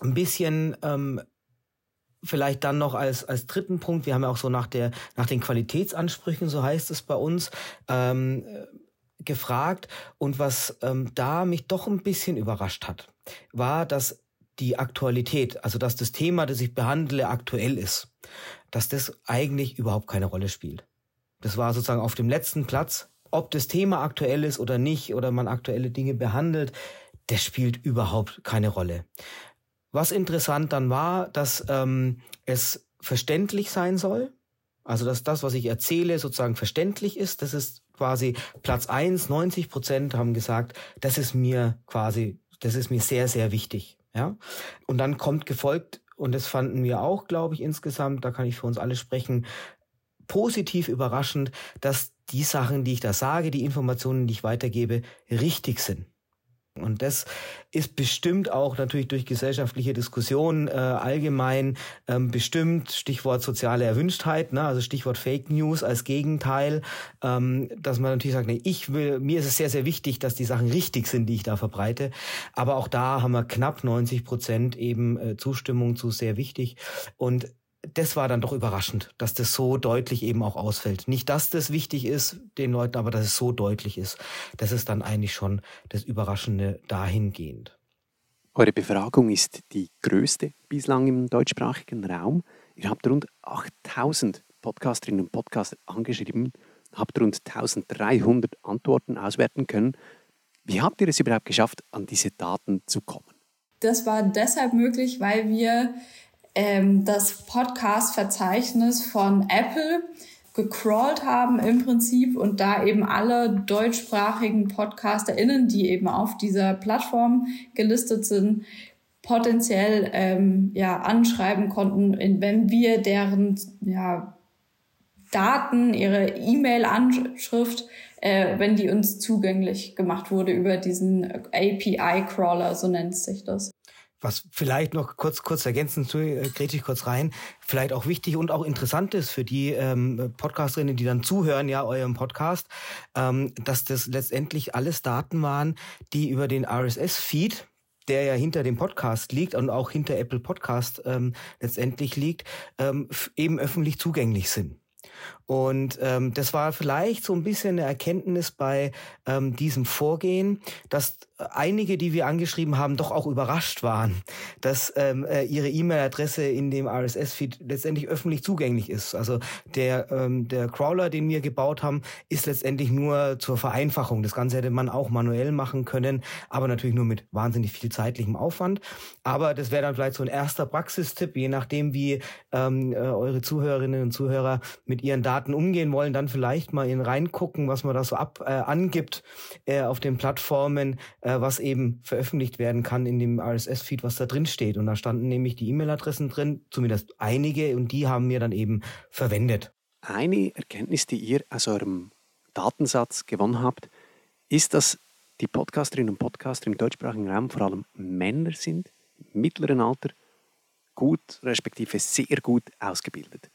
ein bisschen ähm, vielleicht dann noch als, als dritten Punkt, wir haben ja auch so nach, der, nach den Qualitätsansprüchen, so heißt es bei uns, ähm, gefragt. Und was ähm, da mich doch ein bisschen überrascht hat, war, dass die Aktualität, also dass das Thema, das ich behandle, aktuell ist, dass das eigentlich überhaupt keine Rolle spielt. Das war sozusagen auf dem letzten Platz. Ob das Thema aktuell ist oder nicht, oder man aktuelle Dinge behandelt, das spielt überhaupt keine Rolle. Was interessant dann war, dass ähm, es verständlich sein soll. Also dass das, was ich erzähle, sozusagen verständlich ist. Das ist quasi Platz eins. 90 Prozent haben gesagt, das ist mir quasi, das ist mir sehr, sehr wichtig. Ja. Und dann kommt gefolgt, und das fanden wir auch, glaube ich, insgesamt, da kann ich für uns alle sprechen, positiv überraschend, dass die Sachen, die ich da sage, die Informationen, die ich weitergebe, richtig sind. Und das ist bestimmt auch natürlich durch gesellschaftliche Diskussionen äh, allgemein ähm, bestimmt, Stichwort soziale Erwünschtheit, ne? also Stichwort Fake News als Gegenteil, ähm, dass man natürlich sagt, nee, ich will, mir ist es sehr, sehr wichtig, dass die Sachen richtig sind, die ich da verbreite. Aber auch da haben wir knapp 90 Prozent eben äh, Zustimmung zu sehr wichtig. Und das war dann doch überraschend, dass das so deutlich eben auch ausfällt. Nicht, dass das wichtig ist den Leuten, aber dass es so deutlich ist. Das ist dann eigentlich schon das Überraschende dahingehend. Eure Befragung ist die größte bislang im deutschsprachigen Raum. Ihr habt rund 8000 Podcasterinnen und Podcaster angeschrieben, habt rund 1300 Antworten auswerten können. Wie habt ihr es überhaupt geschafft, an diese Daten zu kommen? Das war deshalb möglich, weil wir ähm, das Podcast-Verzeichnis von Apple gecrawlt haben im Prinzip und da eben alle deutschsprachigen PodcasterInnen, die eben auf dieser Plattform gelistet sind, potenziell ähm, ja anschreiben konnten, wenn wir deren ja, Daten, ihre E-Mail-Anschrift, äh, wenn die uns zugänglich gemacht wurde über diesen API-Crawler, so nennt sich das was vielleicht noch kurz kurz ergänzend zu äh, grätsch ich kurz rein, vielleicht auch wichtig und auch interessant ist für die ähm, Podcasterinnen, die dann zuhören, ja, eurem Podcast, ähm, dass das letztendlich alles Daten waren, die über den RSS-Feed der ja hinter dem Podcast liegt und auch hinter Apple Podcast ähm, letztendlich liegt, ähm, eben öffentlich zugänglich sind. Und ähm, das war vielleicht so ein bisschen eine Erkenntnis bei ähm, diesem Vorgehen, dass einige, die wir angeschrieben haben, doch auch überrascht waren, dass ähm, äh, ihre E-Mail-Adresse in dem RSS-Feed letztendlich öffentlich zugänglich ist. Also der, ähm, der Crawler, den wir gebaut haben, ist letztendlich nur zur Vereinfachung. Das Ganze hätte man auch manuell machen können, aber natürlich nur mit wahnsinnig viel zeitlichem Aufwand. Aber das wäre dann vielleicht so ein erster Praxistipp, je nachdem, wie ähm, äh, eure Zuhörerinnen und Zuhörer mit ihren Daten umgehen wollen, dann vielleicht mal in reingucken, was man da so ab äh, angibt äh, auf den Plattformen. Äh, was eben veröffentlicht werden kann in dem RSS-Feed, was da drin steht. Und da standen nämlich die E-Mail-Adressen drin, zumindest einige, und die haben wir dann eben verwendet. Eine Erkenntnis, die ihr aus eurem Datensatz gewonnen habt, ist, dass die Podcasterinnen und Podcaster im deutschsprachigen Raum vor allem Männer sind, im mittleren Alter, gut, respektive sehr gut ausgebildet.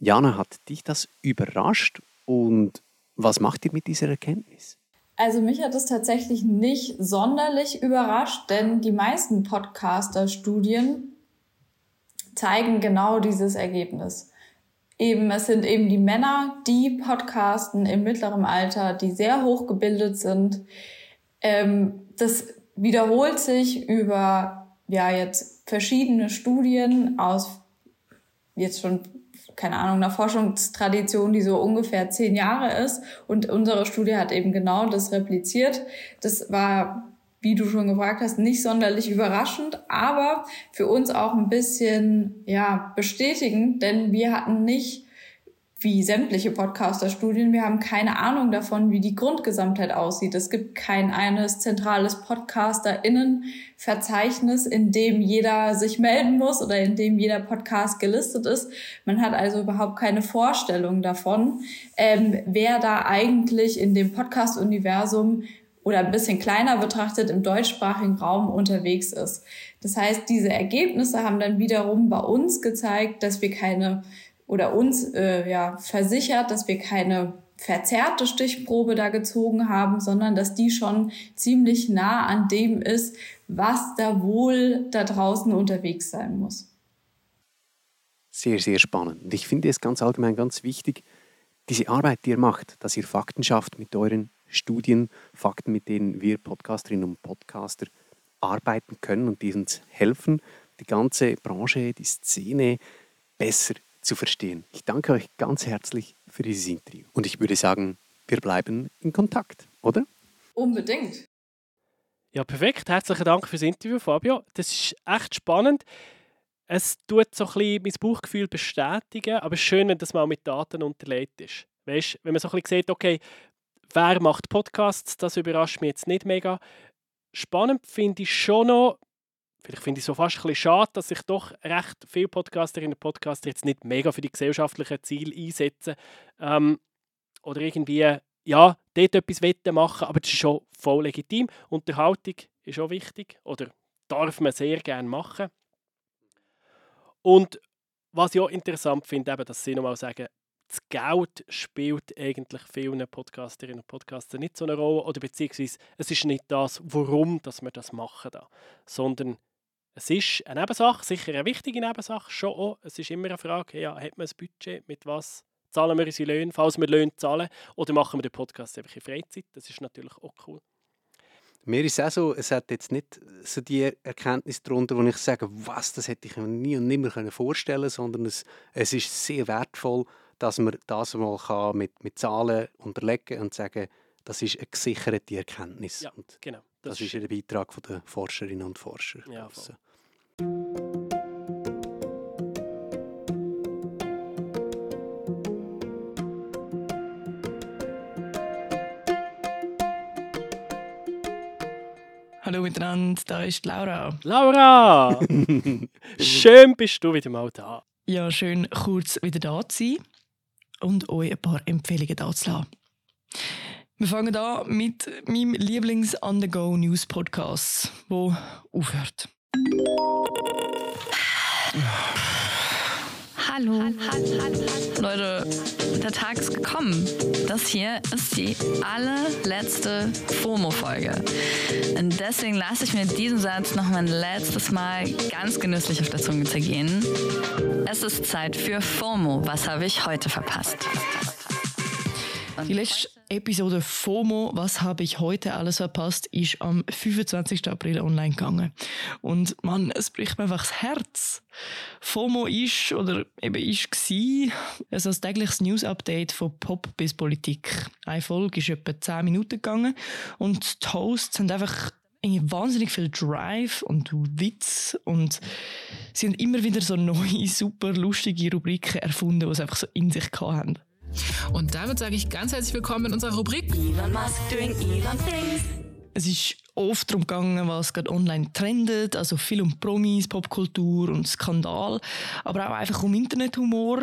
Jana, hat dich das überrascht und was macht ihr mit dieser Erkenntnis? Also mich hat es tatsächlich nicht sonderlich überrascht, denn die meisten Podcaster-Studien zeigen genau dieses Ergebnis. eben, es sind eben die Männer, die podcasten im mittleren Alter, die sehr hochgebildet sind. Ähm, das wiederholt sich über, ja, jetzt verschiedene Studien aus jetzt schon keine Ahnung, einer Forschungstradition, die so ungefähr zehn Jahre ist. Und unsere Studie hat eben genau das repliziert. Das war, wie du schon gefragt hast, nicht sonderlich überraschend, aber für uns auch ein bisschen, ja, bestätigend, denn wir hatten nicht wie sämtliche Podcaster-Studien. Wir haben keine Ahnung davon, wie die Grundgesamtheit aussieht. Es gibt kein eines zentrales Podcaster*innen-Verzeichnis, in dem jeder sich melden muss oder in dem jeder Podcast gelistet ist. Man hat also überhaupt keine Vorstellung davon, ähm, wer da eigentlich in dem Podcast-Universum oder ein bisschen kleiner betrachtet im deutschsprachigen Raum unterwegs ist. Das heißt, diese Ergebnisse haben dann wiederum bei uns gezeigt, dass wir keine oder uns äh, ja versichert, dass wir keine verzerrte Stichprobe da gezogen haben, sondern dass die schon ziemlich nah an dem ist, was da wohl da draußen unterwegs sein muss. Sehr, sehr spannend. Und ich finde es ganz allgemein ganz wichtig, diese Arbeit, die ihr macht, dass ihr Fakten schafft mit euren Studien, Fakten, mit denen wir Podcasterinnen und Podcaster arbeiten können und die uns helfen, die ganze Branche, die Szene besser zu verstehen. Ich danke euch ganz herzlich für dieses Interview. Und ich würde sagen, wir bleiben in Kontakt, oder? Unbedingt. Ja, perfekt. Herzlichen Dank fürs Interview, Fabio. Das ist echt spannend. Es tut so ein bisschen mein Bauchgefühl bestätigen, aber es ist schön, wenn das mal mit Daten unterlegt ist. Weißt, wenn man so ein bisschen sieht, okay, wer macht Podcasts, das überrascht mich jetzt nicht mega. Spannend finde ich schon noch, vielleicht finde ich es so fast ein bisschen schade, dass sich doch recht viele Podcasterinnen und Podcaster jetzt nicht mega für die gesellschaftlichen Ziele einsetzen ähm, oder irgendwie, ja, dort etwas wetten machen, aber das ist schon voll legitim. Unterhaltung ist auch wichtig oder darf man sehr gerne machen. Und was ich auch interessant finde, eben, dass sie nochmal sagen, das Geld spielt eigentlich vielen Podcasterinnen und Podcaster nicht so eine Rolle oder beziehungsweise es ist nicht das, warum dass wir das machen da, sondern es ist eine Nebensache, sicher eine wichtige Nebensache, schon auch. Es ist immer eine Frage, ja, hat man ein Budget, mit was zahlen wir unsere Löhne, falls wir Löhne zahlen, oder machen wir den Podcast einfach in Freizeit, das ist natürlich auch cool. Mir ist auch so, es hat jetzt nicht so die Erkenntnis darunter, wo ich sage, was, das hätte ich mir nie und nimmer vorstellen können, sondern es, es ist sehr wertvoll, dass man das mal kann mit, mit Zahlen unterlegen und sagen, das ist eine gesicherte Erkenntnis. Ja, genau. Das, das ist der Beitrag der Forscherinnen und Forscher. Ja, voll. Hallo miteinander, da ist Laura. Laura! schön bist du wieder mal da. Ja, schön kurz wieder da zu sein und euch ein paar Empfehlungen da zu lassen. Wir fangen an mit meinem Lieblings-On-the-Go-News-Podcast, wo aufhört. Hallo. Leute, der Tag ist gekommen. Das hier ist die allerletzte FOMO-Folge. Und deswegen lasse ich mir diesen Satz noch ein letztes Mal ganz genüsslich auf der Zunge zergehen. Es ist Zeit für FOMO. Was habe ich heute verpasst? Die letzte Episode FOMO, was habe ich heute alles verpasst, ist am 25. April online gegangen. Und man, es bricht mir einfach das Herz. FOMO ist oder eben ist gsi, also ein tägliches News-Update von Pop bis Politik. Eine Folge ist etwa 10 Minuten gegangen und die Hosts haben einfach wahnsinnig viel Drive und Witz und sie haben immer wieder so neue, super lustige Rubriken erfunden, die sie einfach so in sich haben. Und damit sage ich ganz herzlich willkommen in unserer Rubrik Elon Musk doing Elon Things. Es ist oft darum gegangen, was gerade online trendet, also viel um Promis, Popkultur und Skandal, aber auch einfach um Internethumor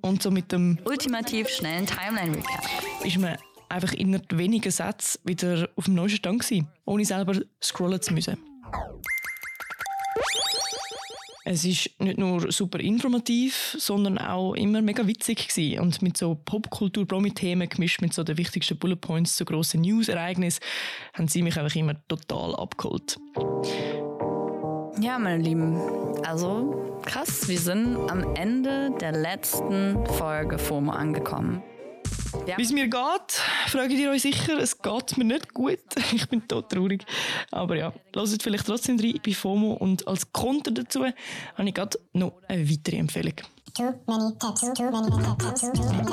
und so mit dem ultimativ schnellen Timeline-Recap ist man einfach innerhalb weniger Sätze wieder auf dem neuesten Stand gewesen, ohne selber scrollen zu müssen. Es ist nicht nur super informativ, sondern auch immer mega witzig gewesen. und mit so Popkultur-Promi-Themen gemischt mit so den wichtigsten Bullet Points zu grossen News-Ereignissen haben sie mich einfach immer total abgeholt. Ja, meine Lieben, also krass, wir sind am Ende der letzten Folge FOMO angekommen. Wie es mir geht, fragt ihr euch sicher, es geht mir nicht gut. Ich bin tot traurig. Aber ja, lasst vielleicht trotzdem rein bei FOMO und als Konter dazu habe ich gerade noch eine weitere Empfehlung. Too many taps, too many taps, too many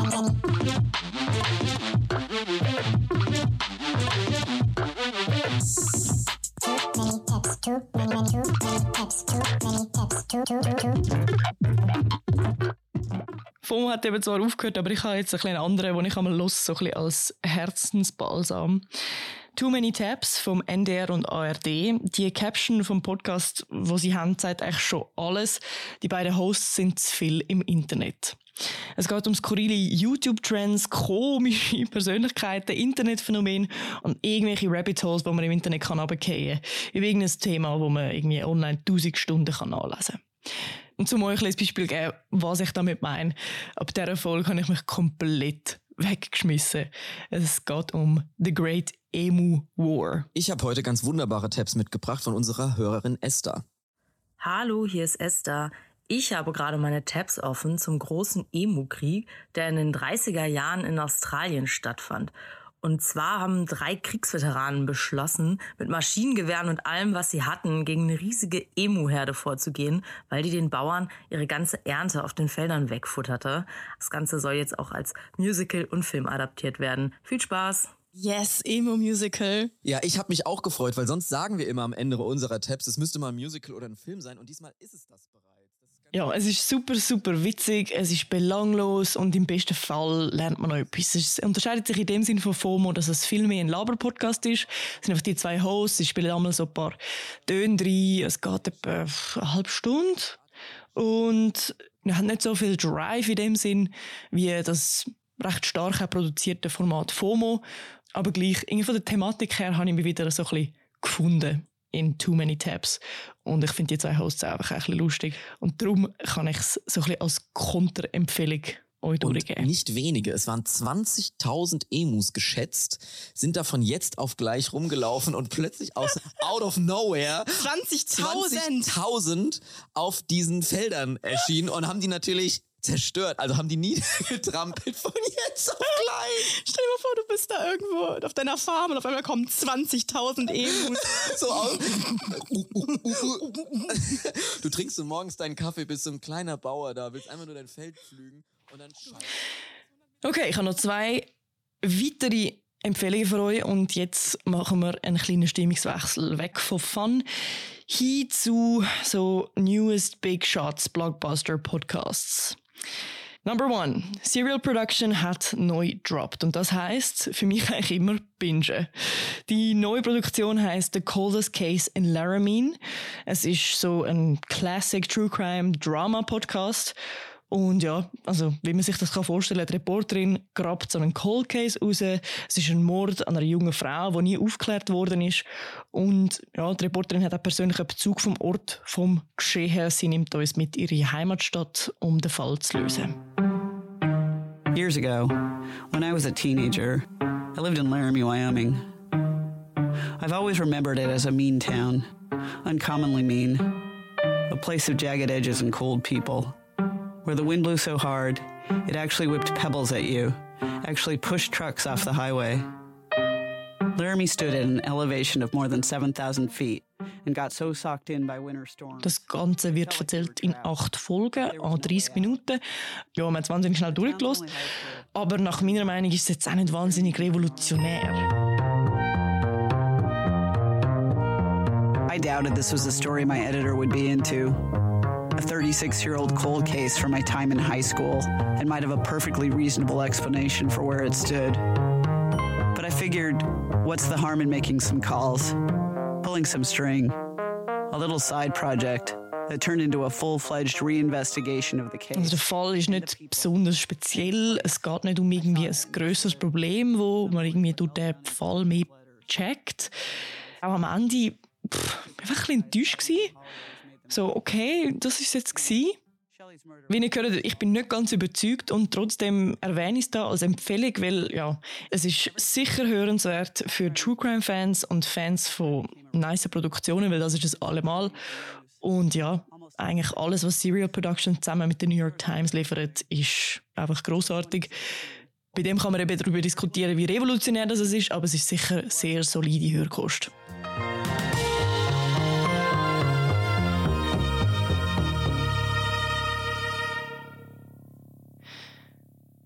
FOMO hat eben zwar aufgehört, aber ich habe jetzt einen anderen, den ich einmal los, so ein bisschen als Herzensbalsam. Too Many Tabs vom NDR und ARD. Die Caption vom Podcast, wo sie haben, zeigt eigentlich schon alles. Die beiden Hosts sind zu viel im Internet. Es geht um skurrile YouTube-Trends, komische Persönlichkeiten, Internetphänomene und irgendwelche Rabbit Holes, die man im Internet kann runterfallen kann. Über irgendein Thema, wo man irgendwie online tausend Stunden kann nachlesen kann. Und zum euch ein Beispiel geben, was ich damit meine. Ab dieser Folge habe ich mich komplett weggeschmissen. Es geht um The Great Emu War. Ich habe heute ganz wunderbare Tabs mitgebracht von unserer Hörerin Esther. Hallo, hier ist Esther. Ich habe gerade meine Tabs offen zum großen Emu-Krieg, der in den 30er Jahren in Australien stattfand. Und zwar haben drei Kriegsveteranen beschlossen, mit Maschinengewehren und allem, was sie hatten, gegen eine riesige Emu-Herde vorzugehen, weil die den Bauern ihre ganze Ernte auf den Feldern wegfutterte. Das Ganze soll jetzt auch als Musical und Film adaptiert werden. Viel Spaß! Yes, Emo-Musical. Ja, ich habe mich auch gefreut, weil sonst sagen wir immer am Ende unserer Tabs, es müsste mal ein Musical oder ein Film sein und diesmal ist es das bereits. Ja, es ist super, super witzig, es ist belanglos und im besten Fall lernt man noch etwas. Es unterscheidet sich in dem Sinne von FOMO, dass es viel mehr ein Laber-Podcast ist. Es sind einfach die zwei Hosts, sie spielen einmal so ein paar Töne rein, es geht etwa eine halbe Stunde und man hat nicht so viel Drive in dem Sinn, wie das recht stark produzierte Format FOMO. Aber gleich, irgendwie von der Thematik her habe ich mich wieder so ein bisschen gefunden in Too Many Tabs. Und ich finde die zwei Hosts einfach ein bisschen lustig. Und darum kann ich es so ein bisschen als Konterempfehlung euch durchgeben. Und nicht wenige, es waren 20.000 Emus geschätzt, sind davon jetzt auf gleich rumgelaufen und plötzlich aus out of nowhere 20.000 20 auf diesen Feldern erschienen und haben die natürlich zerstört. Also haben die niedergetrampelt von jetzt auf gleich. Stell dir mal vor, du bist da irgendwo auf deiner Farm und auf einmal kommen 20.000 Emus. so aus. du trinkst so morgens deinen Kaffee, bist so ein kleiner Bauer da, willst einfach nur dein Feld pflügen und dann scheiße. Okay, ich habe noch zwei weitere Empfehlungen für euch und jetzt machen wir einen kleinen Stimmungswechsel weg von Fun hin zu so newest Big Shots Blockbuster Podcasts. Number one, Serial Production hat neu gedroppt und das heißt für mich eigentlich immer Binge. Die neue Produktion heißt The Coldest Case in Laramie. Es ist so ein Classic True Crime Drama Podcast und ja, also wie man sich das kann vorstellen, die Reporterin grabt so einen Cold Case raus. Es ist ein Mord an einer jungen Frau, die nie aufgeklärt worden ist. Und ja, die Reporterin hat auch persönlichen Bezug vom Ort vom Geschehen. Sie nimmt uns mit in ihre Heimatstadt, um den Fall zu lösen. Years ago, when I was a teenager, I lived in Laramie, Wyoming. I've always remembered it as a mean town, uncommonly mean, a place of jagged edges and cold people. Where the wind blew so hard, it actually whipped pebbles at you, actually pushed trucks off the highway. Laramie stood at an elevation of more than 7,000 feet and got so socked in by winter storms. Das Ganze wird erzählt in acht Folgen, an 30 Minuten. Ja, wir haben es wahnsinnig schnell durchgelost. Aber nach meiner Meinung ist es jetzt auch nicht wahnsinnig revolutionär. I doubted this was a story my editor would be into. A 36 year old cold case from my time in high school and might have a perfectly reasonable explanation for where it stood. But I figured, what's the harm in making some calls, pulling some string, a little side project that turned into a full-fledged reinvestigation of the case. Also der Fall ist nicht besonders speziell. Es geht nicht um irgendwie ein größeres Problem, wo man irgendwie durch den Fall mehr checkt. Auch am Ende pff, einfach ein bisschen enttäuscht. So, okay, das ist jetzt gewesen. Wie ihr gehört, ich bin nicht ganz überzeugt und trotzdem erwähne ich es da als Empfehlung, weil ja, es ist sicher hörenswert für True Crime Fans und Fans von nice Produktionen, weil das ist es allemal. Und ja, eigentlich alles, was Serial Production zusammen mit der New York Times liefert, ist einfach großartig. Bei dem kann man eben darüber diskutieren, wie revolutionär das ist, aber es ist sicher sehr solide Hörkost.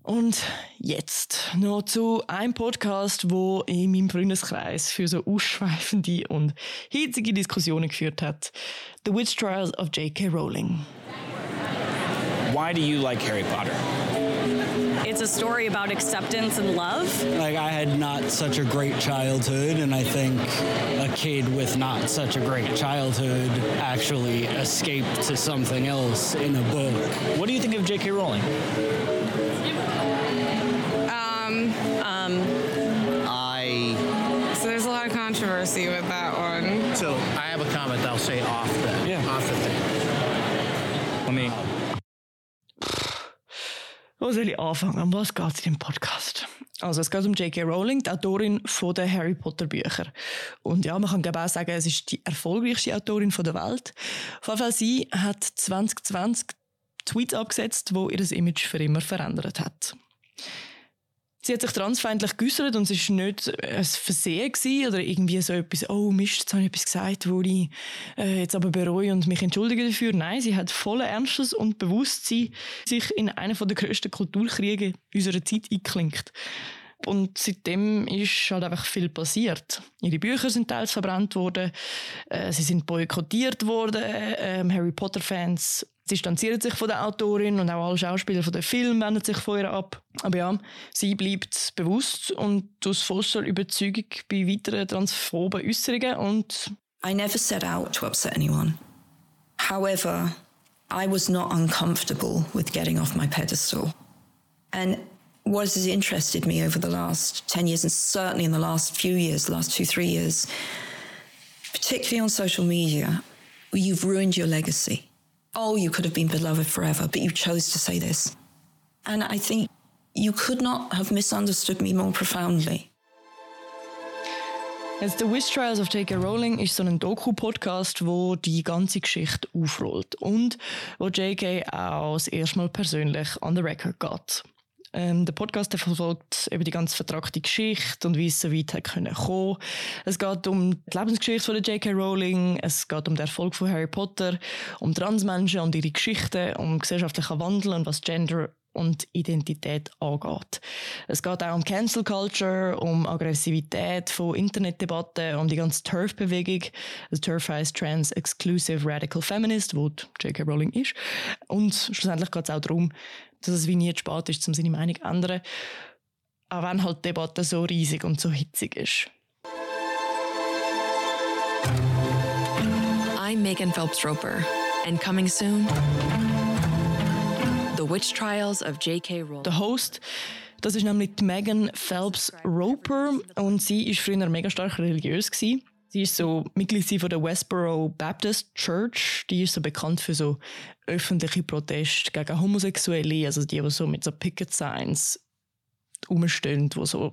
Und jetzt noch zu einem Podcast, wo in meinem Freundeskreis für so ausschweifende und hitzige Diskussionen geführt hat. The Witch Trials of J.K. Rowling. Why do you like Harry Potter? It's a story about acceptance and love. Like, I had not such a great childhood, and I think a kid with not such a great childhood actually escaped to something else in a book. What do you think of J.K. Rowling? Controversy with that one. So I have a comment I'll say off the, Yeah. off the thing. Let me. Wo soll ich anfangen? Um was geht es in dem Podcast? Also es geht um J.K. Rowling, die Autorin von den Harry Potter Bücher. Und ja, man kann auch sagen, es ist die erfolgreichste Autorin von der Welt. Auf jeden Fall sie hat 2020 Tweets abgesetzt, wo ihr Image für immer verändert hat. Sie hat sich transfeindlich geäußert und es war nicht ein Versehen oder irgendwie so etwas, oh Mist, jetzt habe ich etwas gesagt, wo ich äh, jetzt aber bereue und mich entschuldige dafür. Nein, sie hat voller Ernstes und Bewusstsein sich in einen der grössten Kulturkriege unserer Zeit eingeklinkt. Und seitdem ist halt einfach viel passiert. Ihre Bücher sind teils verbrannt worden, äh, sie sind boykottiert worden, ähm, Harry Potter-Fans distanzieren sich von der Autorin und auch alle Schauspieler von dem Film wenden sich von ihr ab. Aber ja, sie bleibt bewusst und aus voller Überzeugung bei weiteren transphoben Äußerungen und I never set out to upset anyone. However, I was not uncomfortable with getting off my pedestal. And what has interested me over the last 10 years, and certainly in the last few years, last two, three years, particularly on social media, you've ruined your legacy. Oh, you could have been beloved forever, but you chose to say this. And I think you could not have misunderstood me more profoundly. Jetzt The Wish Trials of J.K. Rowling ist so ein Doku-Podcast, wo die ganze Geschichte aufrollt und wo J.K. auch das erste Mal persönlich on the record geht. Ähm, der Podcast verfolgt eben die ganze vertragte Geschichte und wie es so weit hat können kommen. Es geht um die Lebensgeschichte von der J.K. Rowling, es geht um den Erfolg von Harry Potter, um Transmenschen und ihre Geschichten, um gesellschaftlichen Wandel und was Gender und Identität angeht. Es geht auch um Cancel Culture, um Aggressivität von Internetdebatten, um die ganze TERF-Bewegung. Also TERF heisst Trans Exclusive Radical Feminist, wo J.K. Rowling ist. Und schlussendlich geht es auch darum, dass es wie nie zu spät ist, um seine Meinung zu ändern. Auch wenn halt die Debatte so riesig und so hitzig ist. I'm Megan Phelps Roper, and coming soon, The Witch Trials of J.K. Rowling. Der Host, das ist nämlich Megan Phelps Roper und sie ist früher mega stark religiös gewesen. Sie ist so Mitglied von der Westboro Baptist Church. Die ist so bekannt für so öffentliche Proteste gegen Homosexuelle, also die, die so mit so Picket Signs rumstehen, wo so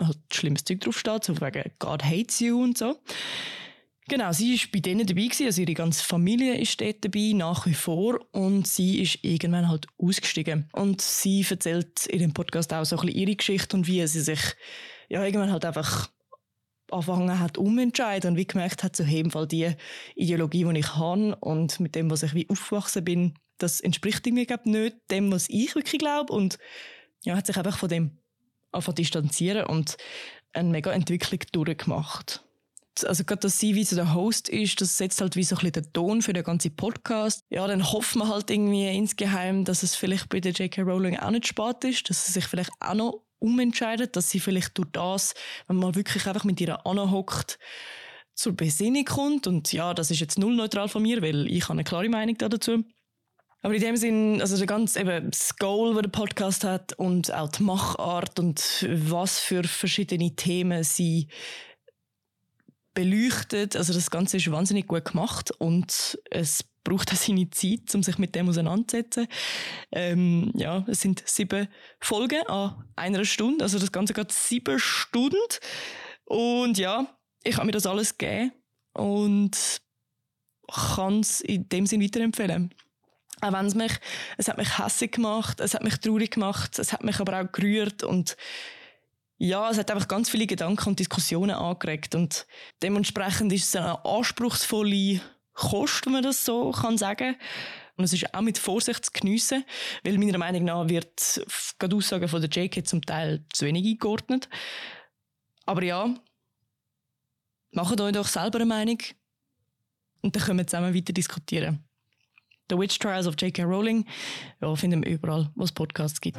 halt schlimmes Zeug draufsteht, so wegen God hates you und so. Genau, sie ist bei denen dabei gewesen, also ihre ganze Familie ist dort dabei, nach wie vor, und sie ist irgendwann halt ausgestiegen. Und sie erzählt in dem Podcast auch so ein bisschen ihre Geschichte und wie sie sich ja irgendwann halt einfach angefangen hat umentscheiden und wie gemerkt hat, so hey, Fall die Ideologie, die ich habe und mit dem, was ich wie aufgewachsen bin, das entspricht mir glaub, nicht dem, was ich wirklich glaube und ja, hat sich einfach von dem anfangen distanzieren und eine mega Entwicklung durchgemacht. Also gerade, dass sie wie so der Host ist, das setzt halt wie so ein bisschen den Ton für den ganzen Podcast. Ja, dann hoffen wir halt irgendwie insgeheim, dass es vielleicht bei der J.K. Rowling auch nicht spät ist, dass sie sich vielleicht auch noch umentscheidet, dass sie vielleicht durch das, wenn man wirklich einfach mit ihr anhockt, zur Besinnung kommt. Und ja, das ist jetzt null neutral von mir, weil ich habe eine klare Meinung dazu. Aber in dem Sinn, also der ganze eben das Goal, das der Podcast hat und auch die Machart und was für verschiedene Themen sie beleuchtet, also das Ganze ist wahnsinnig gut gemacht und es braucht auch seine Zeit, um sich mit dem auseinanderzusetzen. Ähm, ja, es sind sieben Folgen an einer Stunde, also das Ganze geht sieben Stunden und ja, ich habe mir das alles gegeben und kann es in dem Sinne weiterempfehlen. Auch wenn es mich, es hat mich hässlich gemacht, es hat mich traurig gemacht, es hat mich aber auch gerührt und ja, es hat einfach ganz viele Gedanken und Diskussionen angeregt und dementsprechend ist es eine anspruchsvolle Kost, wenn man das so kann sagen und es ist auch mit Vorsicht zu geniessen, weil meiner Meinung nach wird gerade Aussagen von der JK zum Teil zu wenig eingeordnet. Aber ja, macht euch doch selber eine Meinung und dann können wir zusammen weiter diskutieren. The Witch Trials of J.K. Rowling ja, finden wir überall, wo es Podcasts gibt.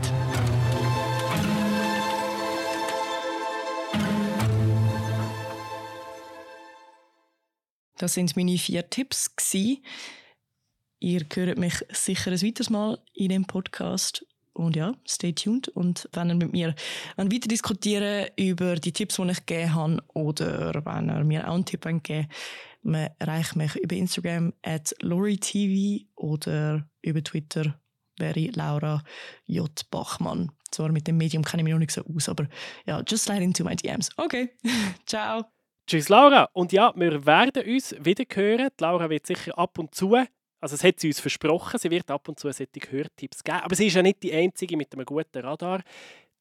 Das sind meine vier Tipps. Gewesen. Ihr hört mich sicher ein weiteres Mal in dem Podcast. Und ja, stay tuned. Und wenn ihr mit mir weiter diskutieren über die Tipps, die ich gegeben habe, oder wenn ihr mir auch einen Tipp geben man erreicht mich über Instagram at LoriTV oder über Twitter wäre Laura J. Bachmann. Zwar mit dem Medium kenne ich mich noch nicht so aus, aber ja, just slide into my DMs. Okay, ciao. Tschüss Laura. Und ja, wir werden uns wieder hören. Die Laura wird sicher ab und zu, also es hat sie uns versprochen, sie wird ab und zu solche Hörtipps geben. Aber sie ist ja nicht die Einzige mit einem guten Radar.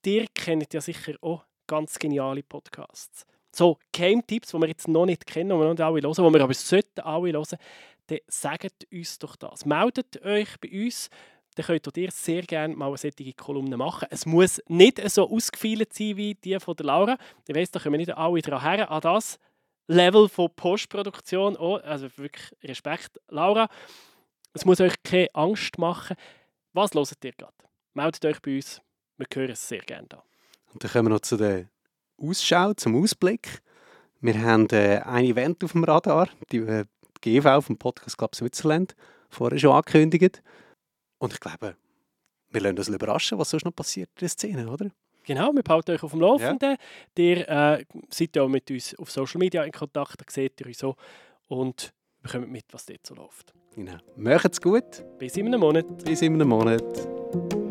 Ihr kennt ja sicher auch ganz geniale Podcasts. So Game-Tipps, die wir jetzt noch nicht kennen, die wir noch nicht alle hören, die wir aber sollten alle hören, dann sagt uns doch das. Meldet euch bei uns, dann könnt ihr sehr gerne mal eine solche Kolumne machen. Es muss nicht so ausgefeilt sein wie die von der Laura. Ich weiss, da wir nicht alle dran her, an das Level von Postproduktion. Oh, also wirklich Respekt, Laura. Es muss euch keine Angst machen. Was hört ihr gerade? Meldet euch bei uns. Wir hören es sehr gerne da. Und dann kommen wir noch zu den Ausschau, zum Ausblick. Wir haben äh, ein Event auf dem Radar, die, äh, GV vom Podcast Club Switzerland, vorher schon angekündigt. Und ich glaube, wir lassen uns überraschen, was sonst noch passiert in der Szene, oder? Genau, wir behalten euch auf dem Laufenden. Ja. Ihr äh, seid ja mit uns auf Social Media in Kontakt, da seht ihr uns so und bekommt mit, was dort so läuft. Genau. Macht's gut. Bis in einem Monat. Bis in einem Monat.